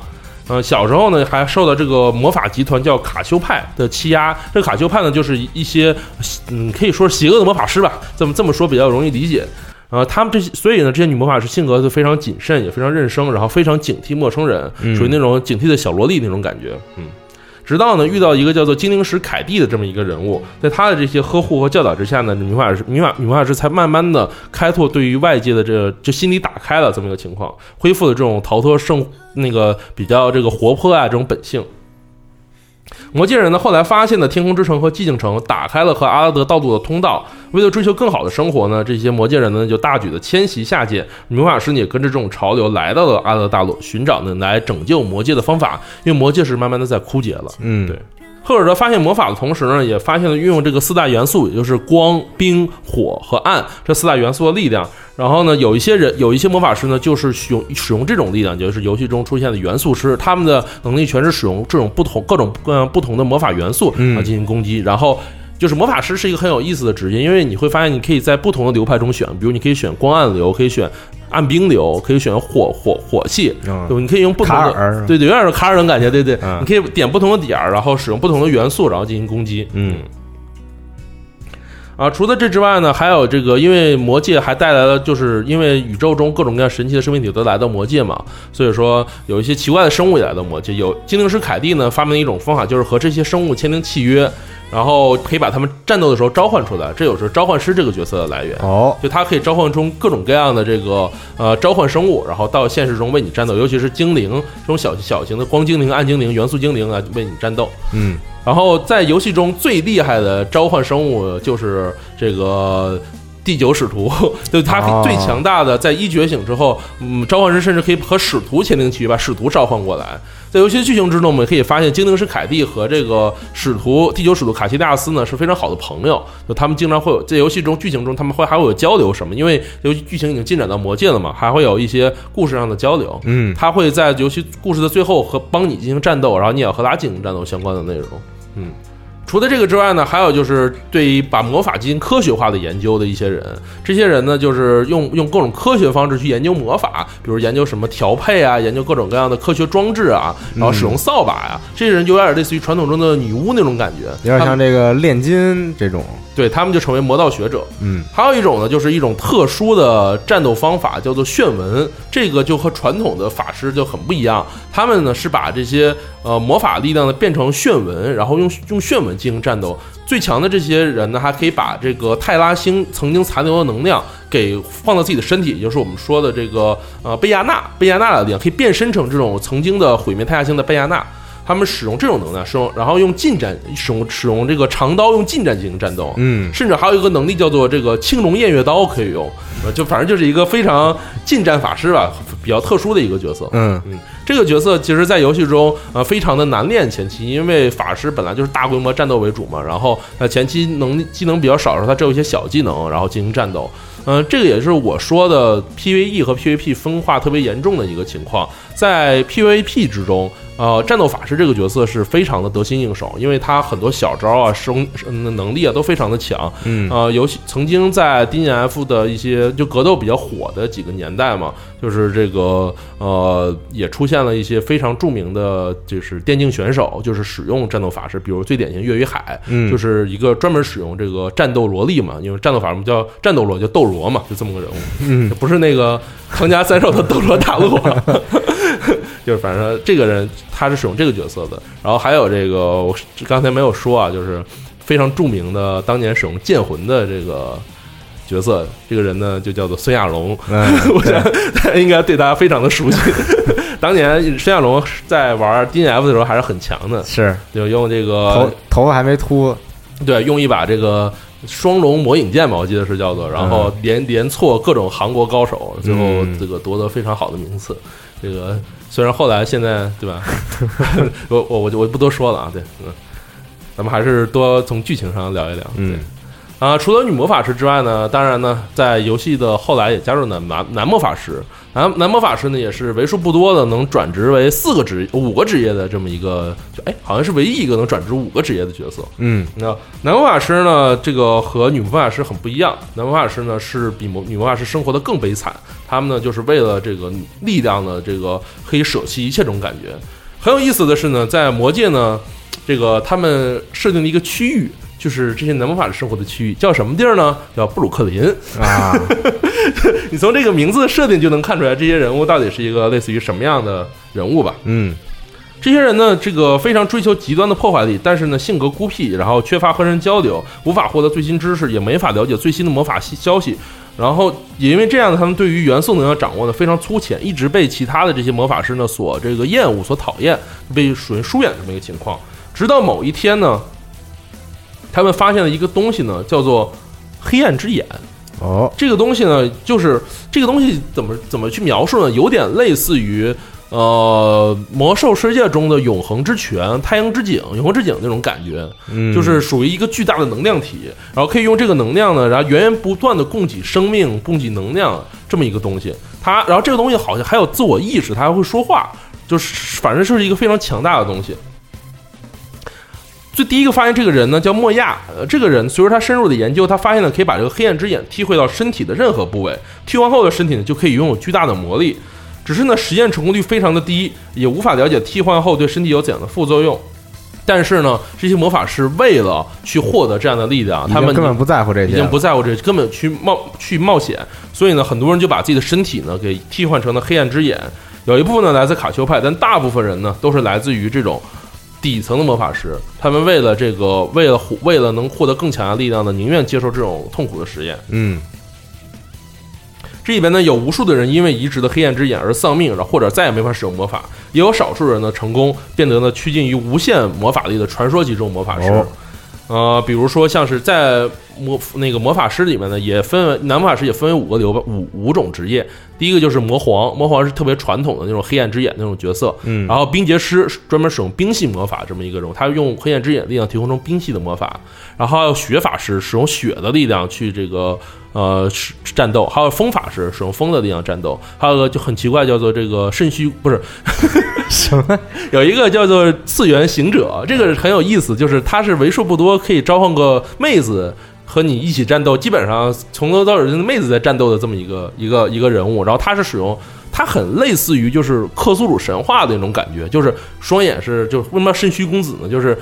呃，小时候呢，还受到这个魔法集团叫卡修派的欺压。这个卡修派呢，就是一些嗯，可以说邪恶的魔法师吧，这么这么说比较容易理解。呃，他们这些，所以呢，这些女魔法师性格都非常谨慎，也非常认生，然后非常警惕陌生人，嗯属于那种警惕的小萝莉那种感觉。嗯，直到呢遇到一个叫做精灵石凯蒂的这么一个人物，在他的这些呵护和教导之下呢，女魔法师、女法女魔法师才慢慢的开拓对于外界的这个就心理打开了这么一个情况，恢复了这种逃脱生那个比较这个活泼啊这种本性。魔界人呢，后来发现了天空之城和寂静城，打开了和阿拉德道路的通道。为了追求更好的生活呢，这些魔界人呢就大举的迁徙下界。女魔法师呢也跟着这种潮流来到了阿拉德大陆，寻找呢来拯救魔界的方法。因为魔界是慢慢的在枯竭了。嗯对赫尔德发现魔法的同时呢，也发现了运用这个四大元素，也就是光、冰、火和暗这四大元素的力量。然后呢，有一些人，有一些魔法师呢，就是使用使用这种力量，就是游戏中出现的元素师，他们的能力全是使用这种不同各种各样不同的魔法元素嗯啊进行攻击。然后就是魔法师是一个很有意思的职业，因为你会发现你可以在不同的流派中选，比如你可以选光暗流，可以选暗冰流，可以选火火火系，嗯对吧？你可以用不同的对对，有点是卡尔人感觉，对对，嗯你可以点不同的点儿，然后使用不同的元素，然后进行攻击。嗯啊，除了这之外呢，还有这个，因为魔界还带来了，就是因为宇宙中各种各样神奇的生命体都来到魔界嘛，所以说有一些奇怪的生物也来到魔界。有精灵师凯蒂呢发明了一种方法，就是和这些生物签订契约，然后可以把他们战斗的时候召唤出来，这有是召唤师这个角色的来源。哦就它可以召唤出各种各样的这个呃召唤生物，然后到现实中为你战斗，尤其是精灵这种小小型的光精灵、暗精灵、元素精灵啊，为你战斗。嗯然后在游戏中最厉害的召唤生物就是这个第九使徒，就是它哦最强大的，在一觉醒之后，嗯，召唤师甚至可以和使徒签订契约，把使徒召唤过来。在游戏剧情之中，我们可以发现精灵师凯蒂和这个使徒第九使徒卡西利亚斯呢是非常好的朋友，就他们经常会有在游戏中剧情中他们会还会有交流什么，因为游戏剧情已经进展到魔界了嘛，还会有一些故事上的交流。嗯他会在游戏故事的最后和帮你进行战斗，然后你也要和他进行战斗相关的内容。嗯，除了这个之外呢，还有就是对于把魔法进行科学化的研究的一些人，这些人呢就是用用各种科学方式去研究魔法，比如研究什么调配啊，研究各种各样的科学装置啊，然后使用扫把呀、这些人就有点类似于传统中的女巫那种感觉，有点像这个炼金这种，对他们就成为魔道学者。嗯还有一种呢，就是一种特殊的战斗方法，叫做炫纹。这个就和传统的法师就很不一样。他们呢是把这些呃魔法力量呢变成炫纹，然后用用炫纹进行战斗。最强的这些人呢，还可以把这个泰拉星曾经残留的能量给放到自己的身体，也就是我们说的这个呃贝亚纳贝亚纳的力量，可以变身成这种曾经的毁灭泰拉星的贝亚纳。他们使用这种能量，使用然后用近战使用使用这个长刀用近战进行战斗，嗯甚至还有一个能力叫做这个青龙偃月刀可以用，呃就反正就是一个非常近战法师吧，比较特殊的一个角色。嗯嗯，这个角色其实，在游戏中，呃，非常的难练前期，因为法师本来就是大规模战斗为主嘛，然后呃前期能力技能比较少的时候，他只有一些小技能，然后进行战斗。嗯、这个也是我说的 PVE 和 PVP 分化特别严重的一个情况。在 PVP 之中，呃，战斗法师这个角色是非常的得心应手，因为他很多小招啊、生嗯能力啊都非常的强。嗯呃，尤其曾经在 DNF 的一些就格斗比较火的几个年代嘛，就是这个呃，也出现了一些非常著名的，就是电竞选手，就是使用战斗法师，比如最典型岳云海，嗯就是一个专门使用这个战斗萝莉嘛，因为战斗法师叫战斗萝，叫斗罗嘛，就这么个人物，嗯，不是那个康家三少的斗罗大陆。就是反正这个人他是使用这个角色的，然后还有这个我刚才没有说啊，就是非常著名的当年使用剑魂的这个角色，这个人呢就叫做孙亚龙，嗯我想他应该对他非常的熟悉。当年孙亚龙在玩 DNF 的时候还是很强的，是就用这个头头发还没秃，对用一把这个双龙魔影剑吧，我记得是叫做，然后连连挫各种韩国高手，最后嗯这个夺得非常好的名次。这个虽然后来现在对吧，我我我就我不多说了啊，对，嗯，咱们还是多从剧情上聊一聊，对。嗯啊，除了女魔法师之外呢，当然呢，在游戏的后来也加入了男男魔法师。男男魔法师呢，也是为数不多的能转职为四个职五个职业的这么一个，就哎，好像是唯一一个能转职五个职业的角色。嗯那男魔法师呢，这个和女魔法师很不一样。男魔法师呢是比魔女魔法师生活的更悲惨，他们呢就是为了这个力量的这个可以舍弃一切这种感觉。很有意思的是呢，在魔界呢，这个他们设定了一个区域，就是这些男魔法师生活的区域，叫什么地儿呢？叫布鲁克林。啊，你从这个名字的设定就能看出来，这些人物到底是一个类似于什么样的人物吧。嗯这些人呢，这个非常追求极端的破坏力，但是呢，性格孤僻，然后缺乏和人交流，无法获得最新知识，也没法了解最新的魔法消消息。然后也因为这样呢，他们对于元素能量掌握的非常粗浅，一直被其他的这些魔法师呢所这个厌恶、所讨厌，被属于疏远这么一个情况。直到某一天呢，他们发现了一个东西呢，叫做黑暗之眼。哦，这个东西呢，就是这个东西怎么怎么去描述呢？有点类似于呃魔兽世界中的永恒之泉、太阳之井、永恒之井那种感觉，嗯，就是属于一个巨大的能量体，然后可以用这个能量呢，然后源源不断的供给生命、供给能量这么一个东西。它，然后这个东西好像还有自我意识，它还会说话，就是反正就是一个非常强大的东西。最第一个发现这个人呢叫莫亚，呃，这个人随着他深入的研究，他发现了可以把这个黑暗之眼替换到身体的任何部位，替换后的身体呢就可以拥有巨大的魔力。只是呢，实验成功率非常的低，也无法了解替换后对身体有怎样的副作用。但是呢，这些魔法师为了去获得这样的力量，他们根本不在乎这些已，经不在乎这，根本去冒去冒险。所以呢，很多人就把自己的身体呢给替换成了黑暗之眼。有一部分呢来自卡丘派，但大部分人呢都是来自于这种底层的魔法师。他们为了这个，为了获为了能获得更强的力量呢，宁愿接受这种痛苦的实验。嗯这里边呢有无数的人因为移植的黑暗之眼而丧命，然后或者再也没法使用魔法；也有少数人呢成功变得呢趋近于无限魔法力的传说级这种魔法师。哦呃，比如说像是在魔那个魔法师里面呢，也分为男魔法师也分为五个流派五五种职业。第一个就是魔皇，魔皇是特别传统的那种黑暗之眼那种角色。嗯，然后冰结师专门使用冰系魔法这么一个人物，他用黑暗之眼力量提供成冰系的魔法。然后还有雪法师使用雪的力量去这个呃战斗，还有风法师使用风的力量战斗，还有个就很奇怪叫做这个肾虚不是什么？有一个叫做次元行者，这个很有意思，就是他是为数不多可以召唤个妹子和你一起战斗，基本上从头到尾就是妹子在战斗的这么一个一个一个人物。然后他是使用，他很类似于就是克苏鲁神话的那种感觉，就是双眼是就是为什么肾虚公子呢？就是。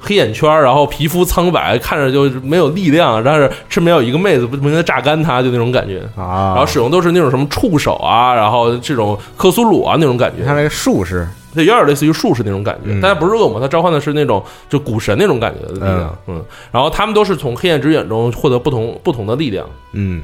黑眼圈儿，然后皮肤苍白，看着就没有力量，但是身边有一个妹子不停的榨干他，就那种感觉。啊，然后使用都是那种什么触手啊，然后这种克苏鲁啊那种感觉。他那个术士，对，有点类似于术士那种感觉，嗯但它不是恶魔，它召唤的是那种就古神那种感觉的力量，嗯，然后他们都是从黑暗之眼中获得不同不同的力量。嗯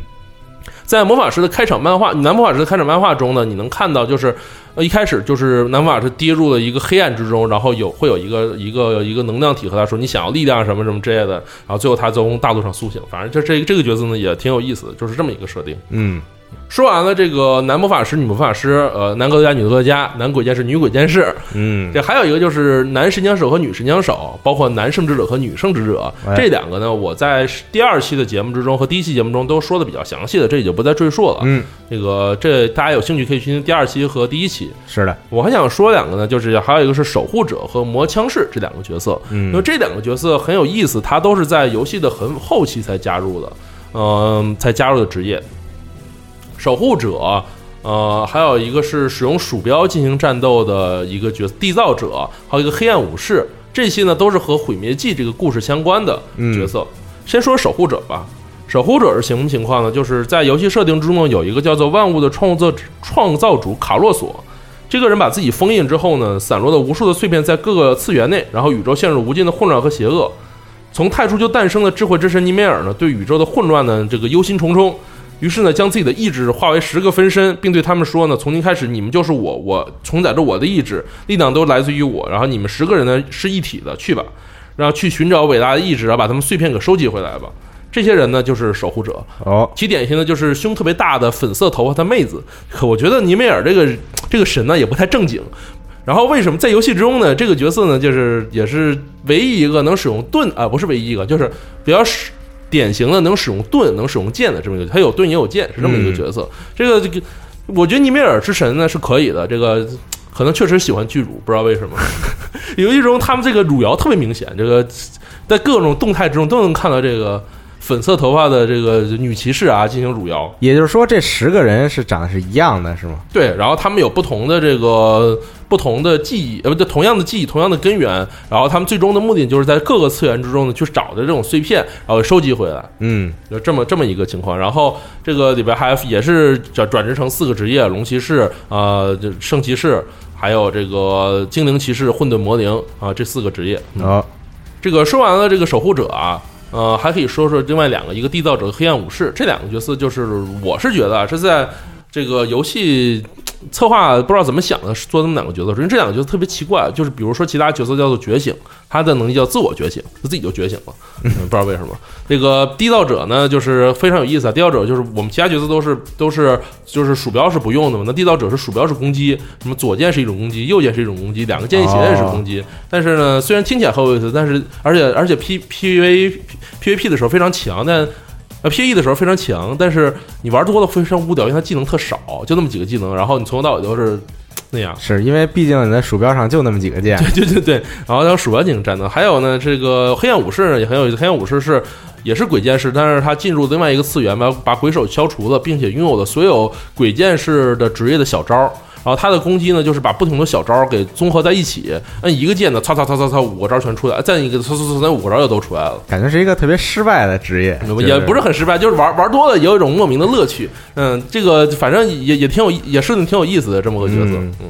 在魔法师的开场漫画，男魔法师的开场漫画中呢，你能看到就是。呃，一开始就是男魔法师跌入了一个黑暗之中，然后有会有一个一个一个能量体和他说你想要力量什么什么之类的，然后最后他从大陆上苏醒。反正就这这个角色呢也挺有意思的，就是这么一个设定。嗯，说完了这个男魔法师、女魔法师，呃，男格斗家、女格斗家，男鬼剑士、女鬼剑士。嗯，这还有一个就是男神枪手和女神枪手，包括男圣职者和女圣职者哎这两个呢，我在第二期的节目之中和第一期节目中都说的比较详细的，这也就不再赘述了。嗯，这个这大家有兴趣可以去听第二期和第一期。是的，我还想说两个呢，就是还有一个是守护者和魔枪士这两个角色，因为嗯这两个角色很有意思，他都是在游戏的很后期才加入的，嗯、才加入的职业。守护者，呃，还有一个是使用鼠标进行战斗的一个角色，缔造者，还有一个黑暗武士，这些呢都是和毁灭记这个故事相关的角色。先说守护者吧。守护者是什么情况呢？就是在游戏设定之中呢，有一个叫做万物的创作创造主卡洛索，这个人把自己封印之后呢，散落的无数的碎片在各个次元内，然后宇宙陷入无尽的混乱和邪恶。从太初就诞生的智慧之神尼梅尔呢，对宇宙的混乱呢，这个忧心忡忡。于是呢，将自己的意志化为十个分身，并对他们说呢：从今开始，你们就是我，我承载着我的意志，力量都来自于我。然后你们十个人呢是一体的，去吧，然后去寻找伟大的意志，然后把他们碎片给收集回来吧。这些人呢，就是守护者。哦，其典型的就是胸特别大的粉色头发的妹子。可我觉得尼梅尔这个这个神呢也不太正经。然后为什么在游戏之中呢？这个角色呢，就是也是唯一一个能使用盾啊，不是唯一一个，就是比较使典型的能使用盾、能使用剑的这么一个，他有盾也有剑，是这么一个角色。这个这个，我觉得尼米尔之神呢是可以的。这个可能确实喜欢巨乳，不知道为什么。游戏中他们这个汝窑特别明显，这个在各种动态之中都能看到这个。粉色头发的这个女骑士啊，进行汝窑。也就是说这十个人是长得是一样的，是吗？对，然后他们有不同的这个不同的记忆，呃，不对，同样的记忆，同样的根源。然后他们最终的目的就是在各个次元之中呢，去找的这种碎片，然后收集回来，嗯，就这么这么一个情况。然后这个里边还也是转转职成四个职业：龙骑士、呃，圣骑士，还有这个精灵骑士、混沌魔灵啊，这四个职业。哦，这个说完了这个守护者啊，呃，还可以说说另外两个，一个缔造者黑暗武士这两个角色，就是我是觉得啊，是在这个游戏策划不知道怎么想的，做这么两个角色，因为这两个角色特别奇怪，就是比如说其他角色叫做觉醒，他的能力叫自我觉醒，他自己就觉醒了，嗯，不知道为什么。这个缔造者呢，就是非常有意思啊，缔造者就是我们其他角色都是都是就是鼠标是不用的嘛，那缔造者是鼠标是攻击，什么左键是一种攻击，右键是一种攻击，两个键一起也是攻击。但是呢，虽然听起来很有意思，但是而且而且 P P V P V P 的时候非常强，但呃 P E 的时候非常强，但是你玩多了非常无聊，因为它技能特少，就那么几个技能，然后你从头到尾都是那样。是因为毕竟你在鼠标上就那么几个键，对对对对，然后它有鼠标进行战斗，还有呢，这个黑暗武士呢也很有意思，黑暗武士是也是鬼剑士，但是他进入另外一个次元，把把鬼手消除了，并且拥有了所有鬼剑士的职业的小招。然后他的攻击呢，就是把不同的小招给综合在一起，按一个键呢，嚓嚓嚓嚓嚓，五个招全出来，再一个嚓嚓嚓，那五个招又都出来了。感觉是一个特别失败的职业，也不是很失败，就是玩玩多了也有一种莫名的乐趣。嗯，这个反正也也挺有，也设定挺有意思的这么个角色。嗯嗯，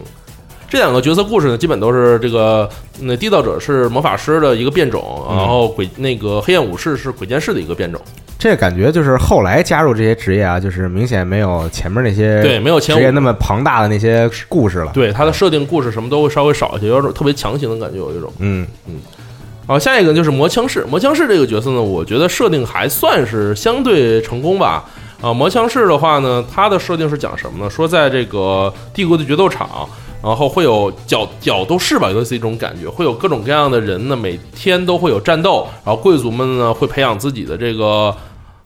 这两个角色故事呢，基本都是这个那缔造者是魔法师的一个变种，嗯然后鬼那个黑暗武士是鬼剑士的一个变种。这感觉就是后来加入这些职业啊，就是明显没有前面那些对，没有前五。职业那么庞大的那些故事了。对它的设定故事什么都会稍微少一些，有种特别强行的感觉，有一种。嗯嗯好，下一个就是魔枪士。魔枪士这个角色呢，我觉得设定还算是相对成功吧。啊，魔枪士的话呢，它的设定是讲什么呢？说在这个帝国的决斗场，然后会有角角斗士吧，类似一种感觉，会有各种各样的人呢，每天都会有战斗，然后贵族们呢会培养自己的这个。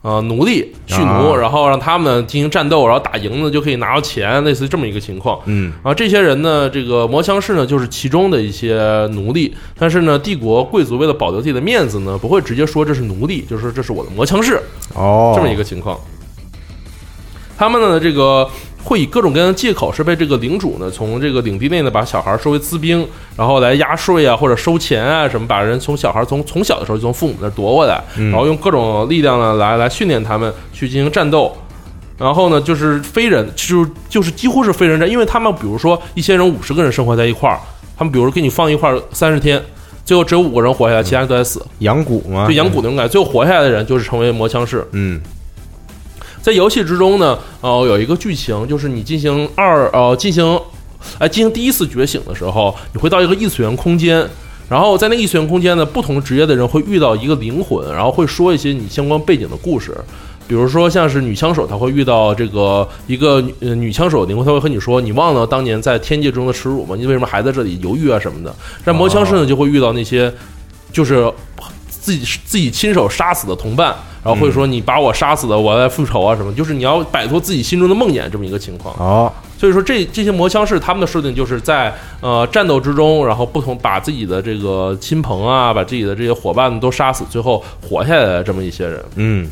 呃，奴隶蓄奴，啊然后让他们进行战斗，然后打赢了就可以拿到钱，类似于这么一个情况。嗯然后这些人呢，这个魔枪士呢，就是其中的一些奴隶。但是呢，帝国贵族为了保留自己的面子呢，不会直接说这是奴隶，就是说这是我的魔枪士哦，这么一个情况。他们呢，这个会以各种各样的借口，是被这个领主呢从这个领地内呢把小孩收为资兵，然后来压税啊或者收钱啊什么，把人从小孩从从小的时候就从父母那儿夺过来，嗯然后用各种力量呢来来训练他们去进行战斗。然后呢，就是非人，就就是几乎是非人战，因为他们比如说一些人五十个人生活在一块儿，他们比如给你放一块儿三十天，最后只有五个人活下来，其他人都在死，养蛊嘛，就养蛊那种感觉，最后活下来的人就是成为魔枪士。嗯在游戏之中呢，呃，有一个剧情就是你进行二呃进行，哎进行第一次觉醒的时候，你会到一个异次元空间。然后在那异次元空间呢，不同职业的人会遇到一个灵魂，然后会说一些你相关背景的故事。比如说，像是女枪手，她会遇到这个一个女女枪手灵魂，她会和你说：“你忘了当年在天界中的耻辱吗？你为什么还在这里犹豫啊什么的？”但魔枪士呢，就会遇到那些就是自己自己亲手杀死的同伴，然后会说：“你把我杀死的，我来复仇啊什么。”就是你要摆脱自己心中的梦魇这么一个情况。哦，所以说这这些魔枪士他们的设定就是在呃战斗之中，然后不同把自己的这个亲朋啊，把自己的这些伙伴都杀死，最后活下来的这么一些人。嗯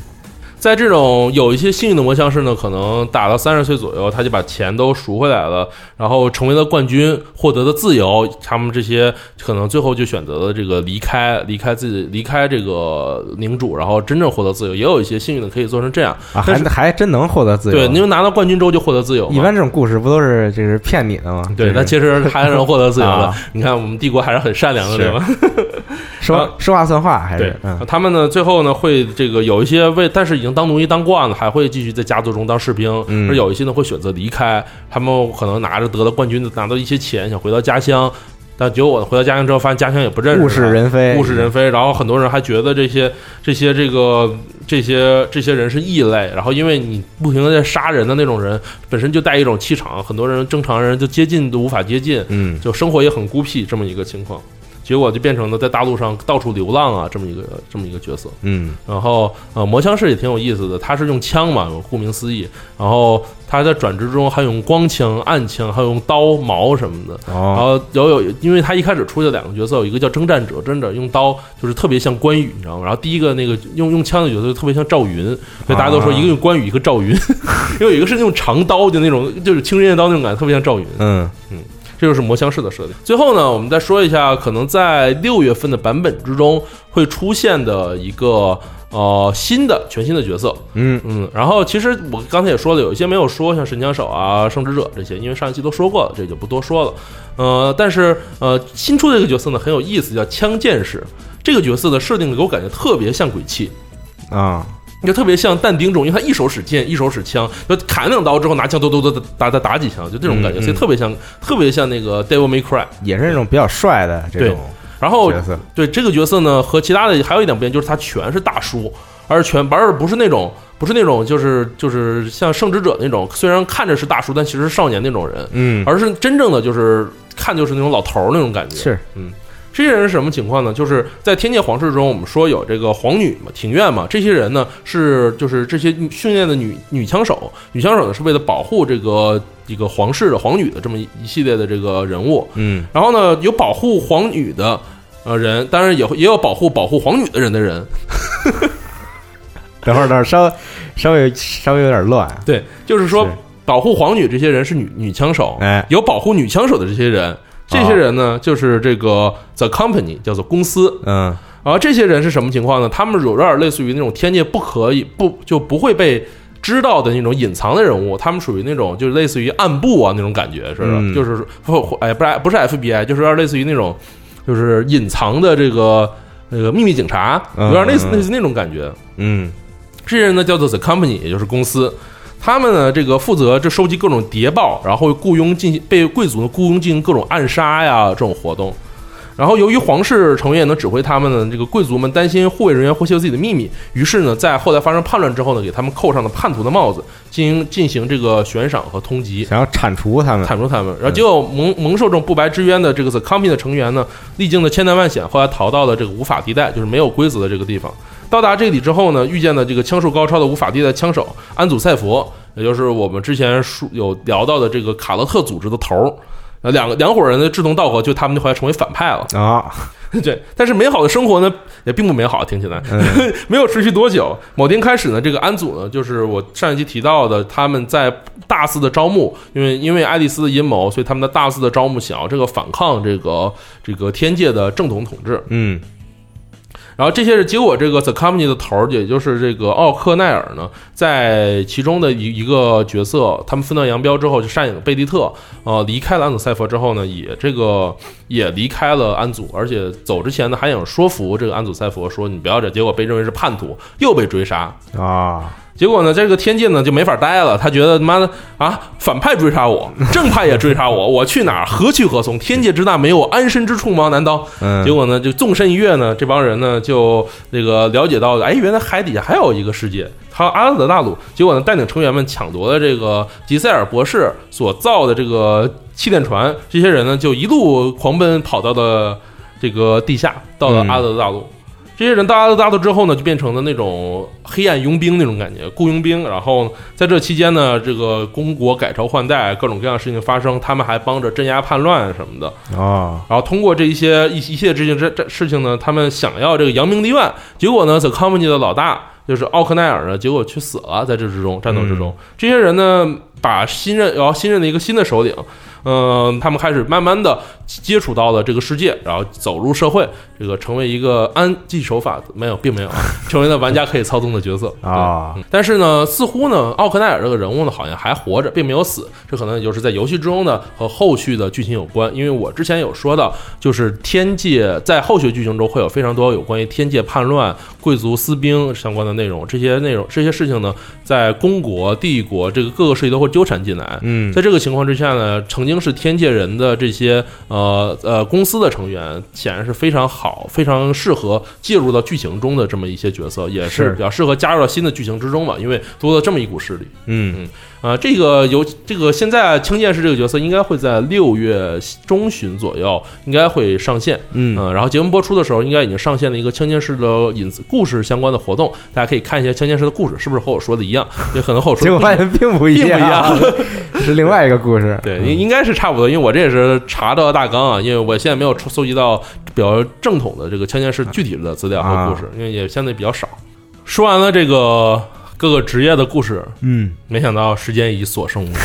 在这种有一些幸运的魔枪士呢，可能打到三十岁左右，他就把钱都赎回来了，然后成为了冠军，获得了自由。他们这些可能最后就选择了这个离开，离开自己，离开这个领主，然后真正获得自由。也有一些幸运的可以做成这样，啊，还还真能获得自由。对，因为拿到冠军之后就获得自由。一般这种故事不都是就是骗你的吗？对，就是但其实还是能获得自由的 啊。你看，我们帝国还是很善良的，是对吧？说说话算话，还对是，嗯。他们呢最后呢会这个有一些为，但是已经当奴役当惯了，还会继续在家族中当士兵，嗯。而有一些呢会选择离开，他们可能拿着得了冠军的拿到一些钱，想回到家乡，但结果回到家乡之后，发现家乡也不认识，物是人非，物是人非，然后很多人还觉得这些这些这个这些这些人是异类，然后因为你不停的在杀人的那种人，本身就带一种气场，很多人正常人就接近都无法接近，嗯。就生活也很孤僻这么一个情况，结果就变成了在大陆上到处流浪啊这么一个这么一个角色。嗯然后呃，魔枪士也挺有意思的，他是用枪嘛，顾名思义，然后他在转职中还用光枪、暗枪，还有用刀、矛什么的。然哦后有有，因为他一开始出的两个角色，有一个叫征战者，征战者用刀就是特别像关羽，你知道吗？然后第一个那个用用枪的角色就特别像赵云，所以大家都说一个用关羽，一个赵云，因 为有一个是用长刀，就那种就是青刃刀那种感觉，特别像赵云。嗯嗯这就是魔枪式的设定。最后呢，我们再说一下，可能在六月份的版本之中会出现的一个呃新的全新的角色。嗯嗯，然后其实我刚才也说了，有一些没有说，像神枪手啊、圣职者这些，因为上一期都说过了，这就不多说了。呃，但是呃，新出的这个角色呢很有意思，叫枪剑士。这个角色的设定给我感觉特别像鬼泣，啊就特别像但丁种，因为他一手使剑，一手使枪，就砍两刀之后拿枪嘟嘟嘟打打打几枪，就这种感觉，嗯嗯所以特别像特别像那个 Devil May Cry。也是那种比较帅的这种然后角色。对这个角色呢，和其他的还有一点不一样，就是他全是大叔，而全而不是那种不是那种就是就是像圣职者那种，虽然看着是大叔，但其实是少年那种人，嗯，而是真正的就是看就是那种老头儿那种感觉。是这些人是什么情况呢？就是在天界皇室中，我们说有这个皇女嘛、庭院嘛，这些人呢是就是这些训练的女女枪手，女枪手呢是为了保护这个一个皇室的皇女的这么一系列的这个人物，嗯然后呢，有保护皇女的呃人，当然也会也有保护保护皇女的人的人。等会儿等会儿稍稍微稍微有点乱啊。对，就是说是保护皇女这些人是女女枪手，哎有保护女枪手的这些人，这些人呢就是这个 the company 叫做公司。嗯然后这些人是什么情况呢？他们有点类似于那种天界不可以不就不会被知道的那种隐藏的人物，他们属于那种就是类似于暗部啊那种感觉似的，嗯就是不哎不是不是 FBI，就是有点类似于那种就是隐藏的这个那个秘密警察，有点类似嗯嗯嗯类似那种感觉。嗯这些人呢叫做 the company，也就是公司。他们呢，这个负责这收集各种谍报，然后雇佣进行被贵族呢雇佣进行各种暗杀呀这种活动。然后由于皇室成员也能指挥他们呢，这个贵族们担心护卫人员会泄露自己的秘密，于是呢，在后来发生叛乱之后呢，给他们扣上了叛徒的帽子，进行进行这个悬赏和通缉。想要铲除他们。铲除他们，然后结果蒙蒙受这种不白之冤的这个 The Company 的成员呢，历经了千难万险，后来逃到了这个无法地带，就是没有规则的这个地方。到达这里之后呢，遇见了这个枪术高超的无法地带枪手安祖赛佛，也就是我们之前说有聊到的这个卡勒特组织的头儿。呃，两个两伙人的志同道合，就他们就后来成为反派了。啊，对，但是美好的生活呢，也并不美好，听起来、嗯没有持续多久。某天开始呢，这个安祖呢，就是我上一期提到的，他们在大肆的招募，因为因为爱丽丝的阴谋，所以他们在大肆的招募，想要这个反抗这个这个天界的正统统治。嗯然后这些是结果，这个 The Company 的头儿，也就是这个奥克奈尔呢，在其中的一一个角色，他们分道扬镳之后，就善影贝蒂特，呃，离开了安祖赛佛之后呢，也这个也离开了安祖，而且走之前呢，还想说服这个安祖赛佛说你不要这，结果被认为是叛徒，又被追杀。啊，结果呢，这个天界呢就没法待了，他觉得他妈的啊，反派追杀我，正派也追杀我，我去哪儿？何去何从？天界之大，没有安身之处吗？难道？嗯结果呢，就纵身一跃呢，这帮人呢就那个了解到，哎，原来海底下还有一个世界，还有阿兹德大陆。结果呢，带领成员们抢夺了这个吉塞尔博士所造的这个气垫船，这些人呢就一路狂奔跑到了这个地下，到了阿兹德大陆。这些人到阿兹大陆之后呢，就变成了那种黑暗佣兵那种感觉，雇佣兵。然后在这期间呢，这个公国改朝换代，各种各样的事情发生，他们还帮着镇压叛乱什么的。啊，然后通过这一些一一系列这些这这事情呢，他们想要这个扬名立万，结果呢，The Company 的老大就是奥克奈尔呢，结果去死了，在这之中战斗之中，这些人呢，把新任然后新任的一个新的首领，嗯、他们开始慢慢的接触到了这个世界，然后走入社会，这个成为一个按技手法没有，并没有啊，成为了玩家可以操纵的角色 啊但是呢，似乎呢，奥克奈尔这个人物呢，好像还活着，并没有死。这可能也就是在游戏之中呢和后续的剧情有关。因为我之前有说到，就是天界在后续剧情中会有非常多有关于天界叛乱、贵族私兵相关的内容。这些内容、这些事情呢，在公国、帝国这个各个势力都会纠缠进来。嗯在这个情况之下呢，曾经是天界人的这些呃呃公司的成员，显然是非常好、非常适合介入到剧情中的这么一些角色，也是是。比较适合加入到新的剧情之中嘛，因为多了这么一股势力。嗯。嗯啊、这个游这个现在青剑士这个角色应该会在六月中旬左右应该会上线，嗯然后节目播出的时候应该已经上线了一个青剑士的影子故事相关的活动，大家可以看一下青剑士的故事是不是和我说的一样，也可能和我说结果的并不一样 是另外一个故事。对，应应该是差不多，因为我这也是查到大纲啊，因为我现在没有出搜集到比较正统的这个枪剑士具体的资料和故事，因为也相对比较少。说完了这个各个职业的故事，嗯，没想到时间已所剩无几。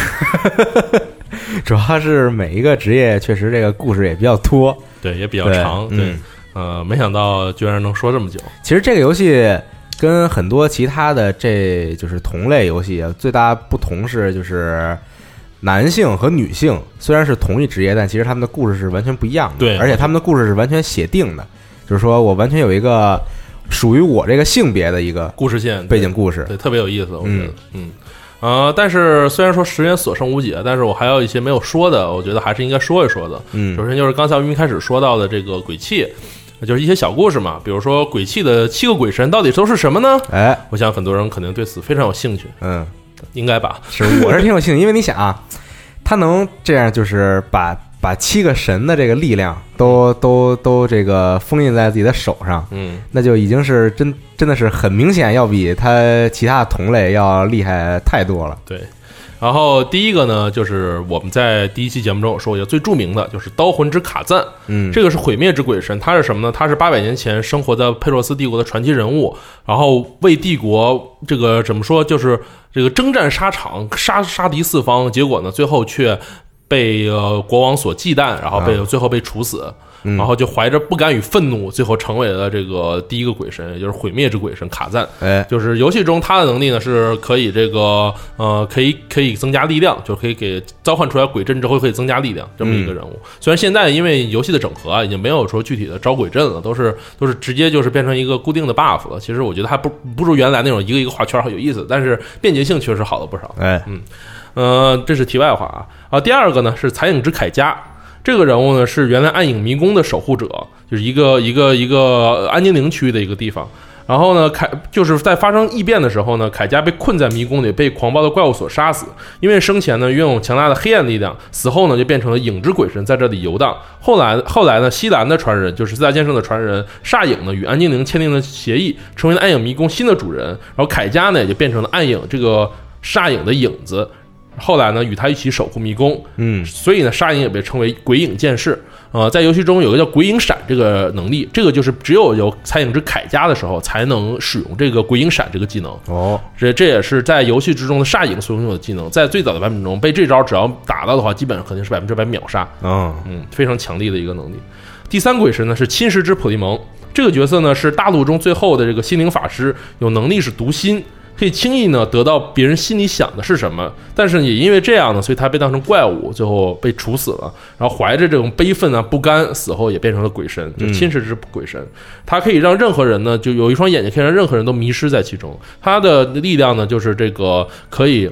主要是每一个职业确实这个故事也比较多，对，也比较长，对，嗯呃，没想到居然能说这么久，其实这个游戏跟很多其他的这就是同类游戏啊，最大不同是就是男性和女性虽然是同一职业，但其实他们的故事是完全不一样的。对而且他们的故事是完全写定的，就是说我完全有一个属于我这个性别的一个故事线背景故事。对，特别有意思，我觉得，嗯。呃，但是虽然说时间所剩无几，但是我还有一些没有说的，我觉得还是应该说一说的。嗯首先就是刚才我们一开始说到的这个鬼泣，就是一些小故事嘛，比如说鬼泣的七个鬼神到底都是什么呢？哎，我想很多人肯定对此非常有兴趣，嗯，应该吧？是我是挺有兴趣，因为你想啊，他能这样就是把把七个神的这个力量都都都这个封印在自己的手上，嗯，那就已经是真真的是很明显要比他其他同类要厉害太多了。对。然后第一个呢，就是我们在第一期节目中有说过，最著名的就是刀魂之卡赞，嗯，这个是毁灭之鬼神，他是什么呢？他是八百年前生活在佩洛斯帝国的传奇人物，然后为帝国这个怎么说，就是这个征战沙场，杀杀敌四方，结果呢，最后却被呃国王所忌惮，然后被、啊最后被处死。嗯然后就怀着不甘与愤怒，最后成为了这个第一个鬼神，也就是毁灭之鬼神卡赞。哎，就是游戏中他的能力呢是可以这个呃可以可以增加力量，就可以给召唤出来鬼阵之后可以增加力量这么一个人物。虽然现在因为游戏的整合啊，已经没有说具体的招鬼阵了，都是都是直接就是变成一个固定的 buff 了。其实我觉得还不不如原来那种一个一个画圈有意思，但是便捷性确实好了不少。哎，呃，这是题外话啊。啊，第二个呢是残影之铠甲，这个人物呢是原来暗影迷宫的守护者，就是一个一个一个安宁陵区的一个地方。然后呢，铠就是在发生异变的时候呢，铠甲被困在迷宫里，被狂暴的怪物所杀死。因为生前呢拥有强大的黑暗力量，死后呢就变成了影之鬼神，在这里游荡。后来后来呢，西兰的传人就是四大剑圣的传人煞影呢，与安精灵签订了协议，成为了暗影迷宫新的主人。然后铠甲呢也就变成了暗影这个煞影的影子。后来呢，与他一起守护迷宫，嗯，所以呢，沙影也被称为鬼影剑士。呃，在游戏中有个叫鬼影闪这个能力，这个就是只有有残影之铠甲的时候才能使用这个鬼影闪这个技能。哦，这这也是在游戏之中的煞影所拥有的技能，在最早的版本中被这招只要打到的话，基本上肯定是百分之百秒杀。嗯，嗯，非常强力的一个能力。第三鬼神呢是侵蚀之普利蒙，这个角色呢是大陆中最后的这个心灵法师，有能力是读心，可以轻易呢得到别人心里想的是什么，但是也因为这样呢，所以他被当成怪物，最后被处死了。然后怀着这种悲愤啊、不甘，死后也变成了鬼神，就侵蚀之鬼神。他可以让任何人呢，就有一双眼睛，可以让任何人都迷失在其中。他的力量呢，就是这个可以。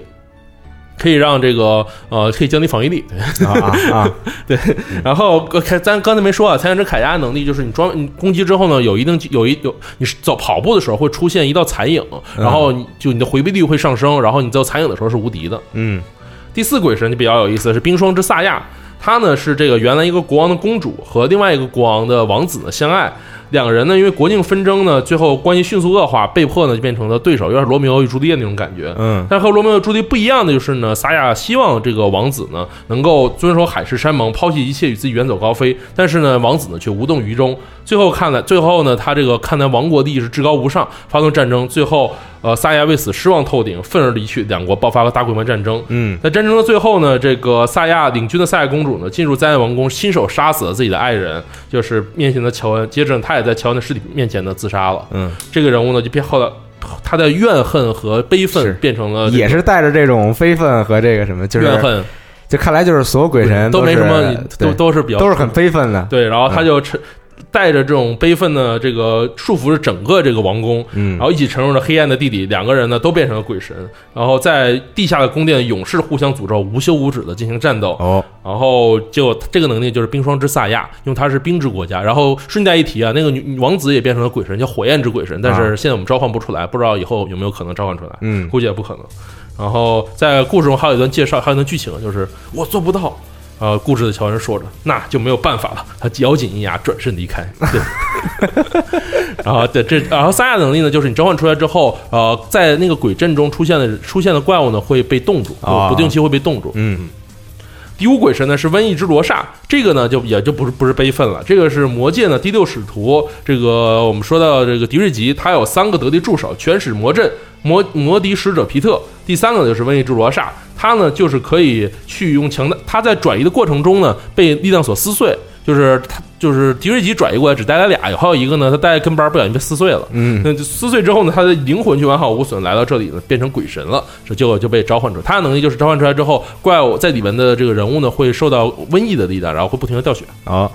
可以让这个呃，可以降低防御力，对啊！对。然后开咱刚才没说啊，残影之铠甲能力就是你装你攻击之后呢，有一定有一有你走跑步的时候会出现一道残影，然后就你的回避率会上升，然后你走残影的时候是无敌的。嗯。第四鬼神就比较有意思，是冰霜之萨亚，他呢是这个原来一个国王的公主和另外一个国王的王子呢相爱。两个人呢，因为国境纷争呢，最后关系迅速恶化，被迫呢就变成了对手，有点罗密欧与朱丽叶那种感觉。嗯，但是和罗密欧与朱丽叶不一样的就是呢，萨亚希望这个王子呢能够遵守海誓山盟，抛弃一切与自己远走高飞。但是呢，王子呢却无动于衷。最后看来，最后呢，他这个看来王国的意识至高无上，发动战争，最后。呃，萨亚为此失望透顶，愤而离去，两国爆发了大规模战争。嗯，在战争的最后呢，这个萨亚领军的萨亚公主呢，进入灾难王宫，亲手杀死了自己的爱人，就是面前的乔恩。接着，她也在乔恩的尸体面前呢自杀了。嗯，这个人物呢，就变后来，他的怨恨和悲愤变成了，也是带着这种悲愤和这个什么，就是怨恨。就看来，就是所有鬼神都没什么，都都是比较都是很悲愤的。对，然后他就成。带着这种悲愤的这个束缚着整个这个王宫，嗯，然后一起沉入了黑暗的地底。两个人呢都变成了鬼神，然后在地下的宫殿，勇士互相诅咒，无休无止的进行战斗。哦，然后就这个能力就是冰霜之萨亚，因为他是冰之国家。然后顺带一提啊，那个女王子也变成了鬼神，叫火焰之鬼神，但是现在我们召唤不出来，不知道以后有没有可能召唤出来。嗯，估计也不可能。然后在故事中还有一段介绍，还有一段剧情，就是我做不到。呃，固执的乔恩说着，那就没有办法了。他咬紧一牙，转身离开。对，然后对这，然后三亚能力呢，就是你召唤出来之后，呃，在那个鬼阵中出现的出现的怪物呢，会被冻住，不定期会被冻住。嗯，第五鬼神呢是瘟疫之罗刹，这个呢就也就不是不是悲愤了。这个是魔界呢第六使徒，这个我们说到这个迪瑞吉，他有三个得力助手，全使魔阵魔魔笛使者皮特，第三个就是瘟疫之罗刹。他呢，就是可以去用强大。他在转移的过程中呢，被力量所撕碎。就是他，就是迪瑞吉转移过来，只带来俩，还有一个呢，他带跟班不小心被撕碎了。嗯，那撕碎之后呢，他的灵魂就完好无损，来到这里呢，变成鬼神了。这结果就被召唤出来。他的能力就是召唤出来之后，怪物在里面的这个人物呢，会受到瘟疫的力量，然后会不停的掉血。啊，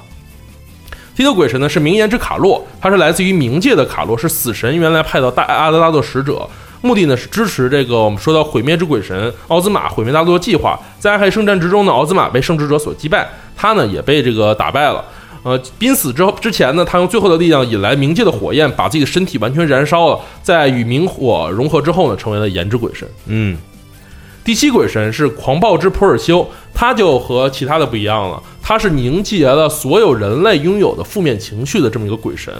第六鬼神呢是明言之卡洛，他是来自于冥界的卡洛，是死神原来派到大阿德拉的使者。目的呢是支持这个我们说到毁灭之鬼神奥兹玛毁灭大陆的计划。在暗黑圣战之中呢，奥兹玛被圣职者所击败，他呢也被这个打败了。呃，濒死之后之前呢，他用最后的力量引来冥界的火焰，把自己的身体完全燃烧了。在与冥火融合之后呢，成为了炎之鬼神。嗯，第七鬼神是狂暴之普尔修，他就和其他的不一样了，他是凝结了所有人类拥有的负面情绪的这么一个鬼神。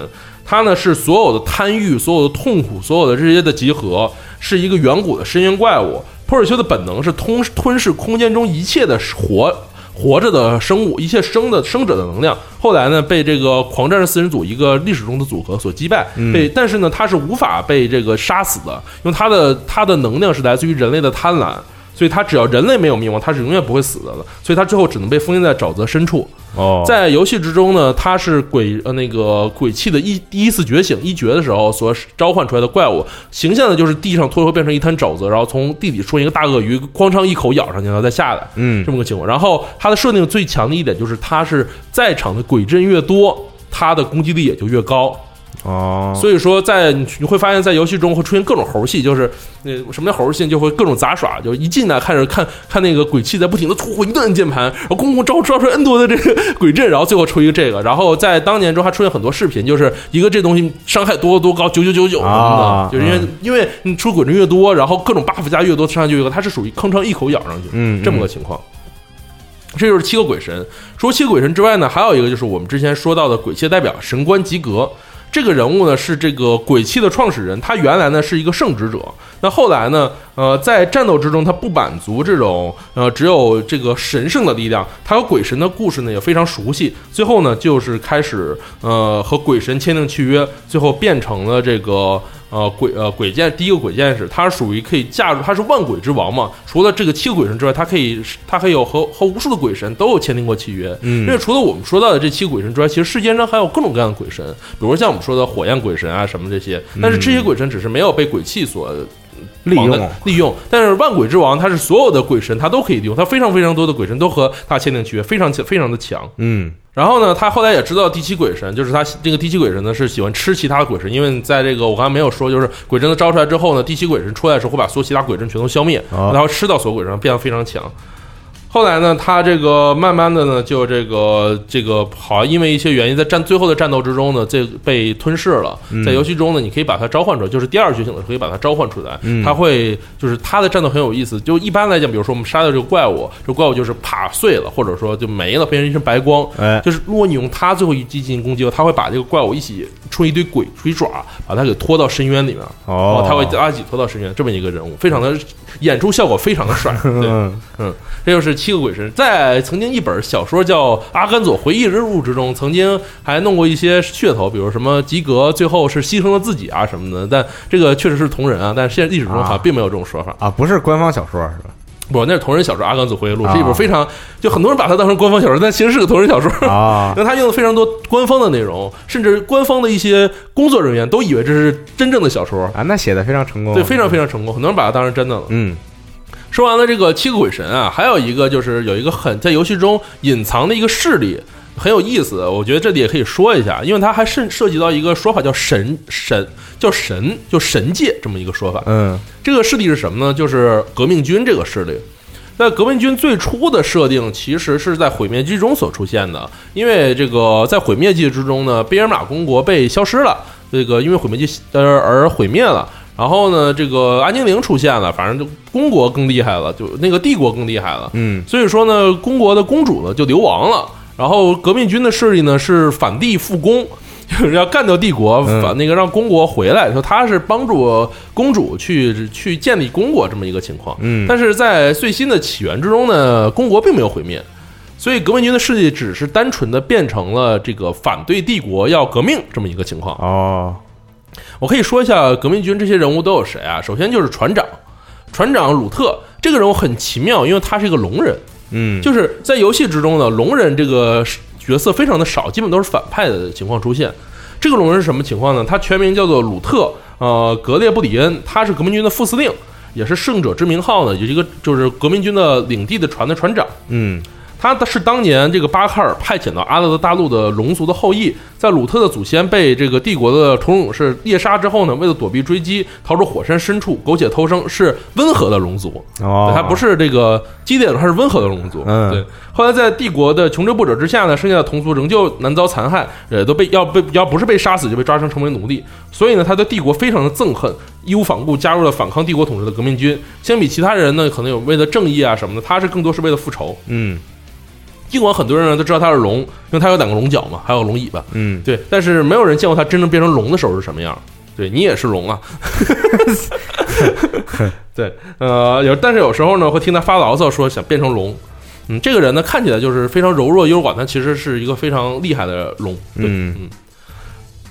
他呢是所有的贪欲、所有的痛苦、所有的这些的集合，是一个远古的深渊怪物。普尔修的本能是吞吞噬空间中一切的活活着的生物，一切生的生者的能量。后来呢，被这个狂战士四人组一个历史中的组合所击败。被但是呢，他是无法被这个杀死的，因为他的他的能量是来自于人类的贪婪，所以他只要人类没有灭亡，他是永远不会死的了。所以他最后只能被封印在沼泽深处。哦，在游戏之中呢，它是鬼呃那个鬼气的一第一次觉醒一绝的时候所召唤出来的怪物，形象呢就是地上突然变成一滩沼泽，然后从地底出现一个大鳄鱼，哐当一口咬上去，然后再下来，嗯，这么个情况。然后它的设定最强的一点就是，它是在场的鬼阵越多，它的攻击力也就越高。哦，所以说，在你会发现在游戏中会出现各种猴戏，就是那什么叫猴戏，就会各种杂耍，就一进来看着看看那个鬼泣在不停的突一顿键盘，然后公公招招出 N 多的这个鬼阵，然后最后出一个这个，然后在当年中还出现很多视频，就是一个这东西伤害多多高九九九九什么的，就是因为因为你出鬼阵越多，然后各种 buff 加越多，伤害就越高，它是属于吭哧一口咬上去，嗯，这么个情况。这就是七个鬼神。除了七个鬼神之外呢，还有一个就是我们之前说到的鬼界代表神官吉格。这个人物呢是这个鬼泣的创始人，他原来呢是一个圣职者，那后来呢，呃，在战斗之中他不满足这种呃只有这个神圣的力量，他和鬼神的故事呢也非常熟悉，最后呢就是开始呃和鬼神签订契约，最后变成了这个。呃，鬼呃鬼剑第一个鬼剑士，他属于可以驾驭，他是万鬼之王嘛。除了这个七个鬼神之外，他可以，他还有和和无数的鬼神都有签订过契约。嗯，因为除了我们说到的这七个鬼神之外，其实世间上还有各种各样的鬼神，比如像我们说的火焰鬼神啊什么这些。但是这些鬼神只是没有被鬼气所利用利用。但是万鬼之王他是所有的鬼神他都可以利用，他非常非常多的鬼神都和他签订契约，非常非常的强。嗯然后呢，他后来也知道第七鬼神，就是他这个第七鬼神呢是喜欢吃其他的鬼神，因为在这个我刚才没有说，就是鬼神的招出来之后呢，第七鬼神出来的时候会把所有其他鬼神全都消灭，哦然后吃到所有鬼神，变得非常强。后来呢，他这个慢慢的呢，就这个这个好像因为一些原因，在战最后的战斗之中呢，这被吞噬了。在游戏中呢，你可以把它召唤出来，就是第二觉醒的时候可以把它召唤出来。嗯它会就是它的战斗很有意思。就一般来讲，比如说我们杀掉这个怪物，这怪物就是啪碎了，或者说就没了，变成一身白光。哎就是如果你用它最后一击进行攻击，它会把这个怪物一起出一堆鬼鬼爪，把它给拖到深渊里面。哦它会拉一起拖到深渊，这么一个人物，非常的演出效果非常的帅。对，嗯 嗯，这就是七个鬼神。在曾经一本小说叫《阿甘佐回忆录》之中，曾经还弄过一些噱头，比如什么吉格最后是牺牲了自己啊什么的。但这个确实是同人啊，但是现在历史中好像并没有这种说法。啊，不是官方小说是吧？不，那是同人小说《阿甘佐回忆录》，啊是一本非常就很多人把它当成官方小说，但其实是个同人小说。啊因为他用了非常多官方的内容，甚至官方的一些工作人员都以为这是真正的小说，啊，那写的非常成功，对，非常非常成功，很多人把它当成真的了。嗯说完了这个七个鬼神啊，还有一个就是有一个很在游戏中隐藏的一个势力，很有意思。我觉得这里也可以说一下，因为它还涉涉及到一个说法叫神神叫神就神界这么一个说法。嗯这个势力是什么呢？就是革命军这个势力。那革命军最初的设定，其实是在毁灭记中所出现的。因为这个在毁灭记之中呢，贝尔玛公国被消失了，这个因为毁灭记而而毁灭了。然后呢，这个安精灵出现了，反正就公国更厉害了，就那个帝国更厉害了。嗯所以说呢，公国的公主呢就流亡了，然后革命军的势力呢是反帝复公，就是要干掉帝国，嗯反那个让公国回来，说他是帮助公主去去建立公国这么一个情况。嗯但是在最新的起源之中呢，公国并没有毁灭，所以革命军的势力只是单纯的变成了这个反对帝国要革命这么一个情况。哦我可以说一下革命军这些人物都有谁啊？首先就是船长，船长鲁特这个人物很奇妙，因为他是一个龙人。嗯就是在游戏之中呢，龙人这个角色非常的少，基本都是反派的情况出现。这个龙人是什么情况呢？他全名叫做鲁特，呃，格列布里恩，他是革命军的副司令，也是圣者之名号呢，有一个就是革命军的领地的船的船长。嗯他是当年这个巴克尔派遣到阿勒德大陆的龙族的后裔，在鲁特的祖先被这个帝国的虫勇士猎杀之后呢，为了躲避追击，逃出火山深处，苟且偷生，是温和的龙族。哦，他不是这个激烈的，他是温和的龙族。嗯对。后来在帝国的穷追不舍之下呢，剩下的同族仍旧难遭残害，呃，都被要被要不是被杀死，就被抓成成为奴隶。所以呢，他对帝国非常的憎恨，义无反顾加入了反抗帝国统治的革命军。相比其他人呢，可能有为了正义啊什么的，他是更多是为了复仇。嗯尽管很多人呢都知道他是龙，因为他有两个龙角嘛，还有龙尾巴，嗯对，但是没有人见过他真正变成龙的时候是什么样。对你也是龙啊，对，呃，有，但是有时候呢会听他发牢骚，说想变成龙。嗯，这个人呢看起来就是非常柔弱优寡，但其实是一个非常厉害的龙。对，嗯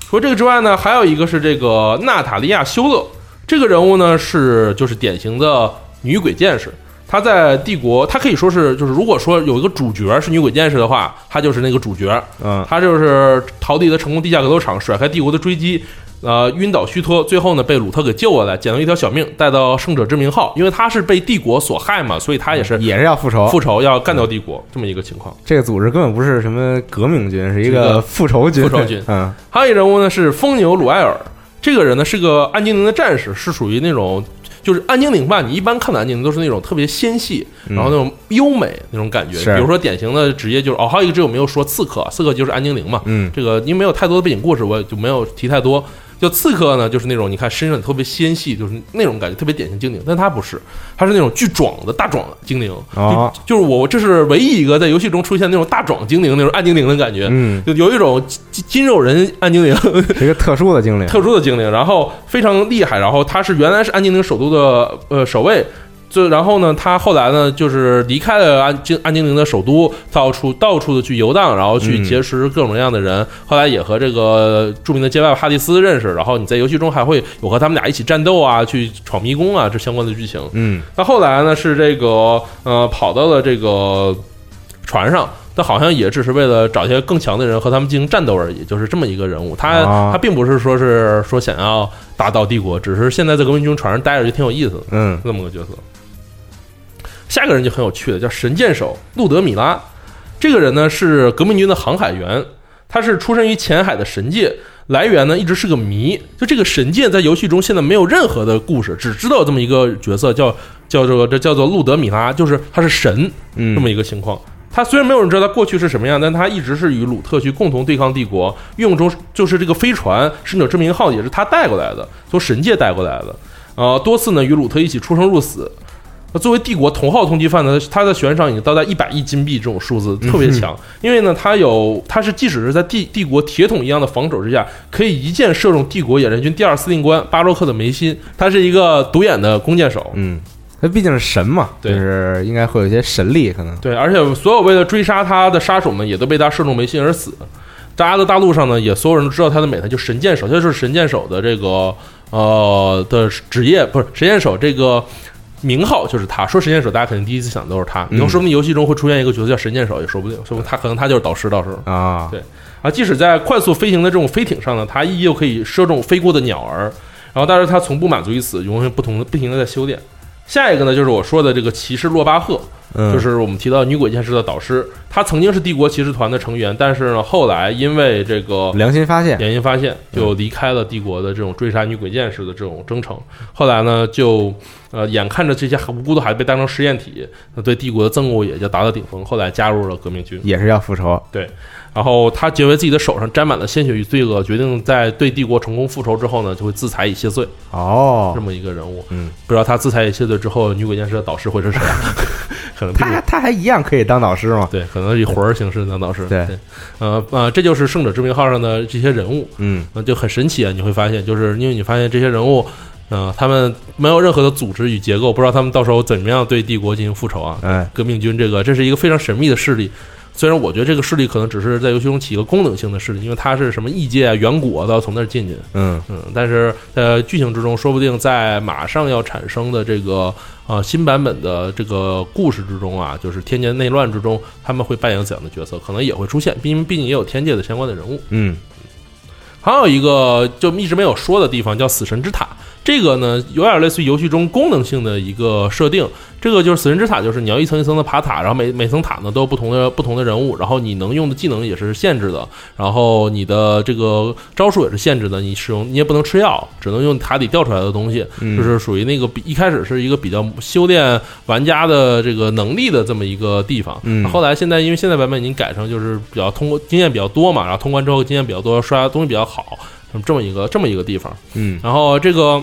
除了这个之外呢，还有一个是这个娜塔莉亚修勒，这个人物呢是就是典型的女鬼剑士。她在帝国，他可以说是就是如果说有一个主角是女鬼剑士的话，他就是那个主角。嗯他就是逃离了成功地下格斗场，甩开帝国的追击，呃，晕倒虚脱，最后呢被鲁特给救过来，捡到一条小命，带到圣者之名号。因为他是被帝国所害嘛，所以他也是也是要复仇，复仇，要干掉帝国这么一个情况。这个组织根本不是什么革命军，是一个个复仇军。复仇军嗯还有一人物呢是疯牛鲁埃尔，这个人呢是个暗精灵的战士，是属于那种就是安精灵吧。你一般看的安精灵都是那种特别纤细，嗯然后那种优美那种感觉。是比如说典型的职业就是哦，还有一个职业我没有说刺客，刺客就是安精灵嘛。嗯这个因为没有太多的背景故事，我也就没有提太多。就刺客呢，就是那种你看身上特别纤细，就是那种感觉特别典型精灵，但他不是，他是那种巨壮的大壮精灵。哦就就是我这是唯一一个在游戏中出现那种大壮精灵那种暗精灵的感觉。嗯，就有一种金金肉人暗精灵，是一个特殊的精灵。特殊的精灵，然后非常厉害，然后他是原来是暗精灵首都的呃守卫。就然后呢，他后来呢，就是离开了安精安精灵的首都，到处到处的去游荡，然后去嗯结识各种各样的人。后来也和这个著名的街霸哈迪斯认识，然后你在游戏中还会有和他们俩一起战斗啊，去闯迷宫啊，这相关的剧情。嗯那后来呢，是这个呃跑到了这个船上，但好像也只是为了找一些更强的人和他们进行战斗而已，就是这么一个人物。他、啊他并不是说是说想要打倒帝国，只是现在在革命军船上待着就挺有意思的。嗯这么个角色。下个人就很有趣了，叫神箭手路德米拉。这个人呢是革命军的航海员，他是出身于前海的神界，来源呢一直是个谜。就这个神界在游戏中现在没有任何的故事，只知道有这么一个角色叫叫做这叫做路德米拉，就是他是神嗯这么一个情况。他虽然没有人知道他过去是什么样，但他一直是与鲁特去共同对抗帝国，用中就是这个飞船使者之名号也是他带过来的，从神界带过来的。呃，多次呢与鲁特一起出生入死。那作为帝国头号通缉犯呢，他的悬赏已经到达一百亿金币这种数字，特别强。因为呢，他有他是即使是在帝帝国铁桶一样的防守之下，可以一箭射中帝国野战军第二司令官巴洛克的眉心。他是一个独眼的弓箭手，嗯，他毕竟是神嘛，就对是应该会有一些神力，可能对，而且所有为了追杀他的杀手们，也都被他射中眉心而死。在阿德大陆上呢，也所有人都知道他的美，他就神箭手，他就是神箭手的这个呃的职业，不是神箭手这个名号就是他。说神箭手，大家肯定第一次想都是他。以后嗯说不定游戏中会出现一个角色叫神箭手，也说不定，说不定他可能他就是导师，到时候。啊，对啊，即使在快速飞行的这种飞艇上呢，他依旧可以射中飞过的鸟儿。然后，但是他从不满足于此，永远不同的不停的在修炼。下一个呢，就是我说的这个骑士洛巴赫，嗯，就是我们提到女鬼剑士的导师，他曾经是帝国骑士团的成员，但是呢，后来因为这个良心发现，良心发现，就离开了帝国的这种追杀女鬼剑士的这种征程。后来呢，就呃眼看着这些无辜的孩子被当成实验体，那对帝国的憎恶也就达到顶峰。后来加入了革命军，也是要复仇，然后他觉为自己的手上沾满了鲜血与罪恶，决定在对帝国成功复仇之后呢，就会自裁以谢罪，哦这，么一个人物。嗯，不知道他自裁以谢罪之后，女鬼剑士的导师会是谁？可能他他还一样可以当导师吗？对，可能以魂儿形式当导师。对对，呃呃，这就是圣者之名号上的这些人物，嗯呃，就很神奇啊！你会发现，就是因为你发现这些人物，呃，他们没有任何的组织与结构，不知道他们到时候怎么样对帝国进行复仇啊。哎，革命军这个，这是一个非常神秘的势力。虽然我觉得这个势力可能只是在游戏中起一个功能性的势力，因为它是什么异界啊、远古啊，都要从那儿进去。嗯嗯，但是在剧情之中，说不定在马上要产生的这个呃新版本的这个故事之中啊，就是天界内乱之中，他们会扮演怎样的角色，可能也会出现，毕竟毕竟也有天界的相关的人物。嗯还有一个就一直没有说的地方叫死神之塔，这个呢有点类似于游戏中功能性的一个设定。这个就是死神之塔，就是你要一层一层的爬塔，然后每每层塔呢都有不同的不同的人物，然后你能用的技能也是限制的，然后你的这个招数也是限制的，你使用你也不能吃药，只能用塔底掉出来的东西，嗯，就是属于那个比一开始是一个比较修炼玩家的这个能力的这么一个地方。嗯后来现在因为现在版本已经改成就是比较通过经验比较多嘛，然后通关之后经验比较多，刷东西比较好，这么一个这么一个地方。嗯然后这个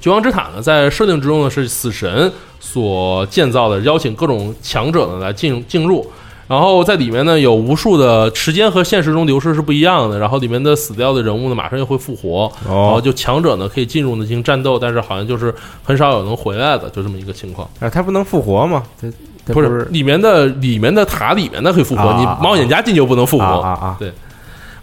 绝望之塔呢，在设定之中呢是死神所建造的，邀请各种强者呢来进进入。然后在里面呢有无数的时间和现实中流逝是不一样的，然后里面的死掉的人物呢马上又会复活，然后哦，就强者呢可以进入呢进行战斗，但是好像就是很少有能回来的，就这么一个情况。啊，他不能复活吗？他他不是是里面的里面的塔里面的可以复活，啊你冒险家进就不能复活。啊啊啊，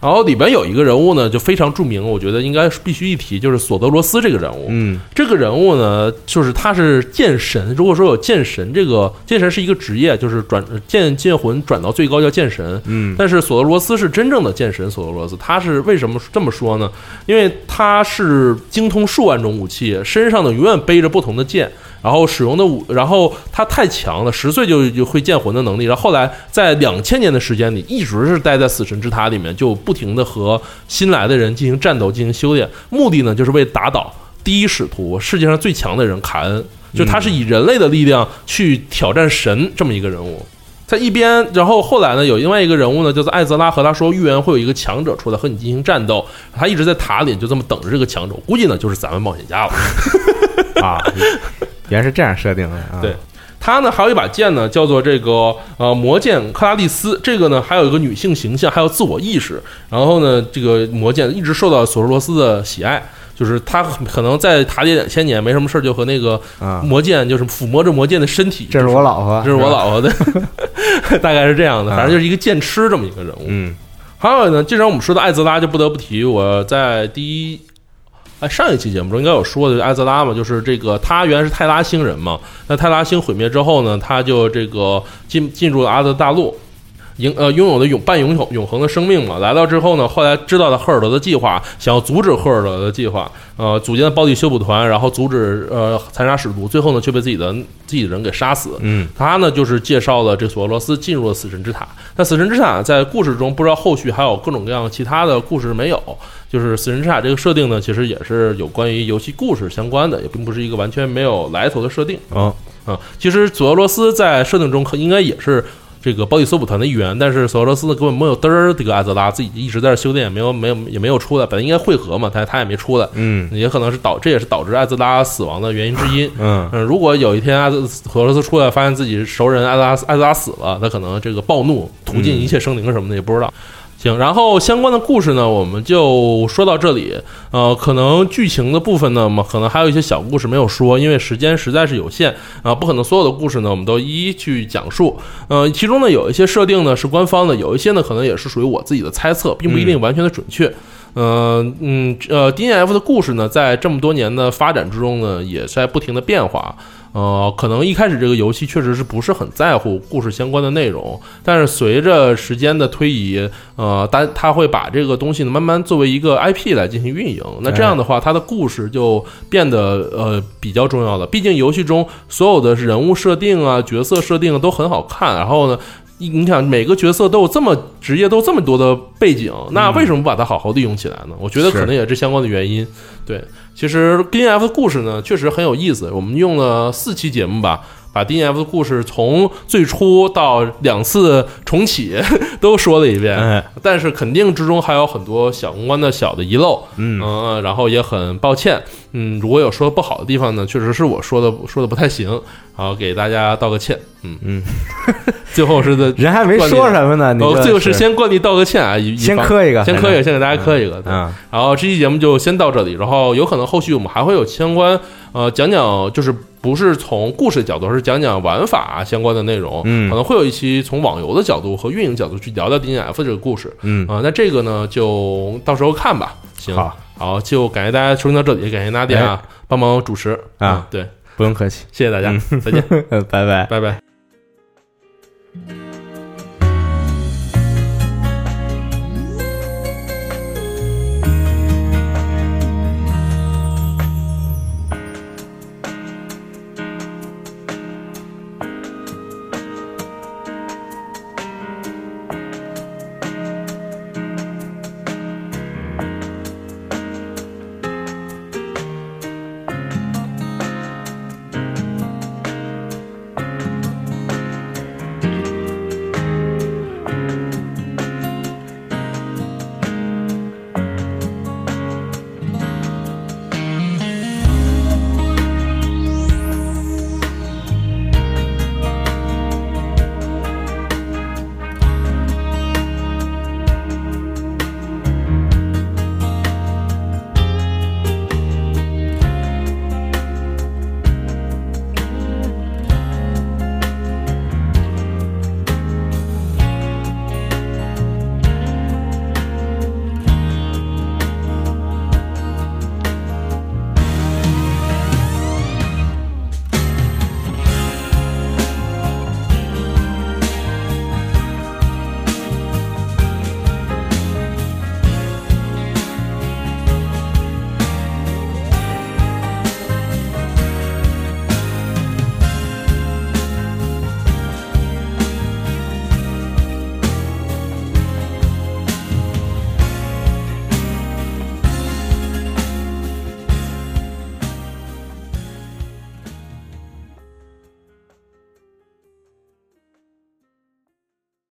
然后里边有一个人物呢就非常著名，我觉得应该是必须一提，就是索德罗斯这个人物。嗯这个人物呢，就是他是剑神。如果说有剑神这个剑神是一个职业，就是转剑剑魂转到最高叫剑神。嗯但是索德罗斯是真正的剑神，索德罗斯他是为什么这么说呢？因为他是精通数万种武器，身上呢永远背着不同的剑，然后使用的武，然后他太强了，十岁就就会剑魂的能力，然后后来在两千年的时间里，一直是待在死神之塔里面，就不停的和新来的人进行战斗，进行修炼，目的呢就是为打倒第一使徒，世界上最强的人卡恩，就他是以人类的力量去挑战神这么一个人物。在一边，然后后来呢，有另外一个人物呢，叫做艾泽拉，和他说预言会有一个强者出来和你进行战斗，他一直在塔里就这么等着这个强者，估计呢就是咱们冒险家了。啊，原来是这样设定的啊，对他呢还有一把剑呢，叫做这个呃魔剑克拉蒂斯，这个呢还有一个女性形象，还有自我意识。然后呢，这个魔剑一直受到索罗罗斯的喜爱，就是他可能在塔里两千年没什么事儿，就和那个啊，魔剑就是抚摸着魔剑的身体，这是我老婆，这是我，老婆的，大概是这样的，啊反正就是一个剑痴这么一个人物。嗯还有呢，既然我们说到艾泽拉，就不得不提我在第一。哎，上一期节目中应该有说的艾泽拉嘛，就是这个他原来是泰拉星人嘛，那泰拉星毁灭之后呢，他就这个进进入了阿德大陆，拥呃拥有的永半永永永恒的生命嘛。来到之后呢，后来知道了赫尔德的计划，想要阻止赫尔德的计划，呃，组建了暴力修补团，然后阻止呃残杀使徒，最后呢却被自己的自己的人给杀死。嗯，他呢就是介绍了这索俄罗斯进入了死神之塔。但死神之塔在故事中不知道后续还有各种各样其他的故事没有。就是死神之塔这个设定呢，其实也是有关于游戏故事相关的，也并不是一个完全没有来头的设定。哦，啊，其实索俄罗斯在设定中可应该也是这个包底搜捕团的一员，但是索俄罗斯呢根本没有嘚儿，这个艾泽拉自己一直在这修炼，也没有没有也没有出来，本来应该汇合嘛，他他也没出来，嗯也可能是导这也是导致艾泽拉死亡的原因之一。嗯嗯，如果有一天艾泽索俄罗斯出来发现自己熟人艾泽拉艾泽拉死了，他可能这个暴怒屠尽一切生灵什么的也不知道。行，然后相关的故事呢，我们就说到这里。呃，可能剧情的部分呢，嘛，可能还有一些小故事没有说，因为时间实在是有限啊、不可能所有的故事呢，我们都一一去讲述。呃，其中呢，有一些设定呢是官方的，有一些呢可能也是属于我自己的猜测，并不一定完全的准确。呃嗯呃，D N F 的故事呢，在这么多年的发展之中呢，也在不停的变化。呃，可能一开始这个游戏确实是不是很在乎故事相关的内容，但是随着时间的推移，呃，它它会把这个东西呢慢慢作为一个 IP 来进行运营。那这样的话，它的故事就变得呃比较重要了。毕竟游戏中所有的人物设定啊、角色设定都很好看，然后呢。你你想每个角色都有这么职业，都有这么多的背景，那为什么不把它好好利用起来呢？我觉得可能也是相关的原因。对，其实 D N F 的故事呢，确实很有意思。我们用了四期节目吧，把 D N F 的故事从最初到两次重启 都说了一遍。哎。但是肯定之中还有很多小公关的小的遗漏，嗯。嗯，然后也很抱歉，嗯，如果有说不好的地方呢，确实是我说的说的不太行，然后给大家道个歉，嗯嗯，最后是的，人还没说什么呢，你最后是先惯例道个歉啊，先磕一个，先磕一个，先给大家磕一个，对嗯。然后这期节目就先到这里，然后有可能后续我们还会有相关呃讲讲，就是不是从故事角度，而是讲讲玩法相关的内容，嗯。可能会有一期从网游的角度和运营角度去聊聊 D N F 这个故事。嗯，啊、那这个呢就到时候看吧。行，好，好，就感谢大家收听到这里，感谢娜迪亚帮忙主持。啊嗯对，不用客气，谢谢大家，嗯。再见，拜拜。拜拜。「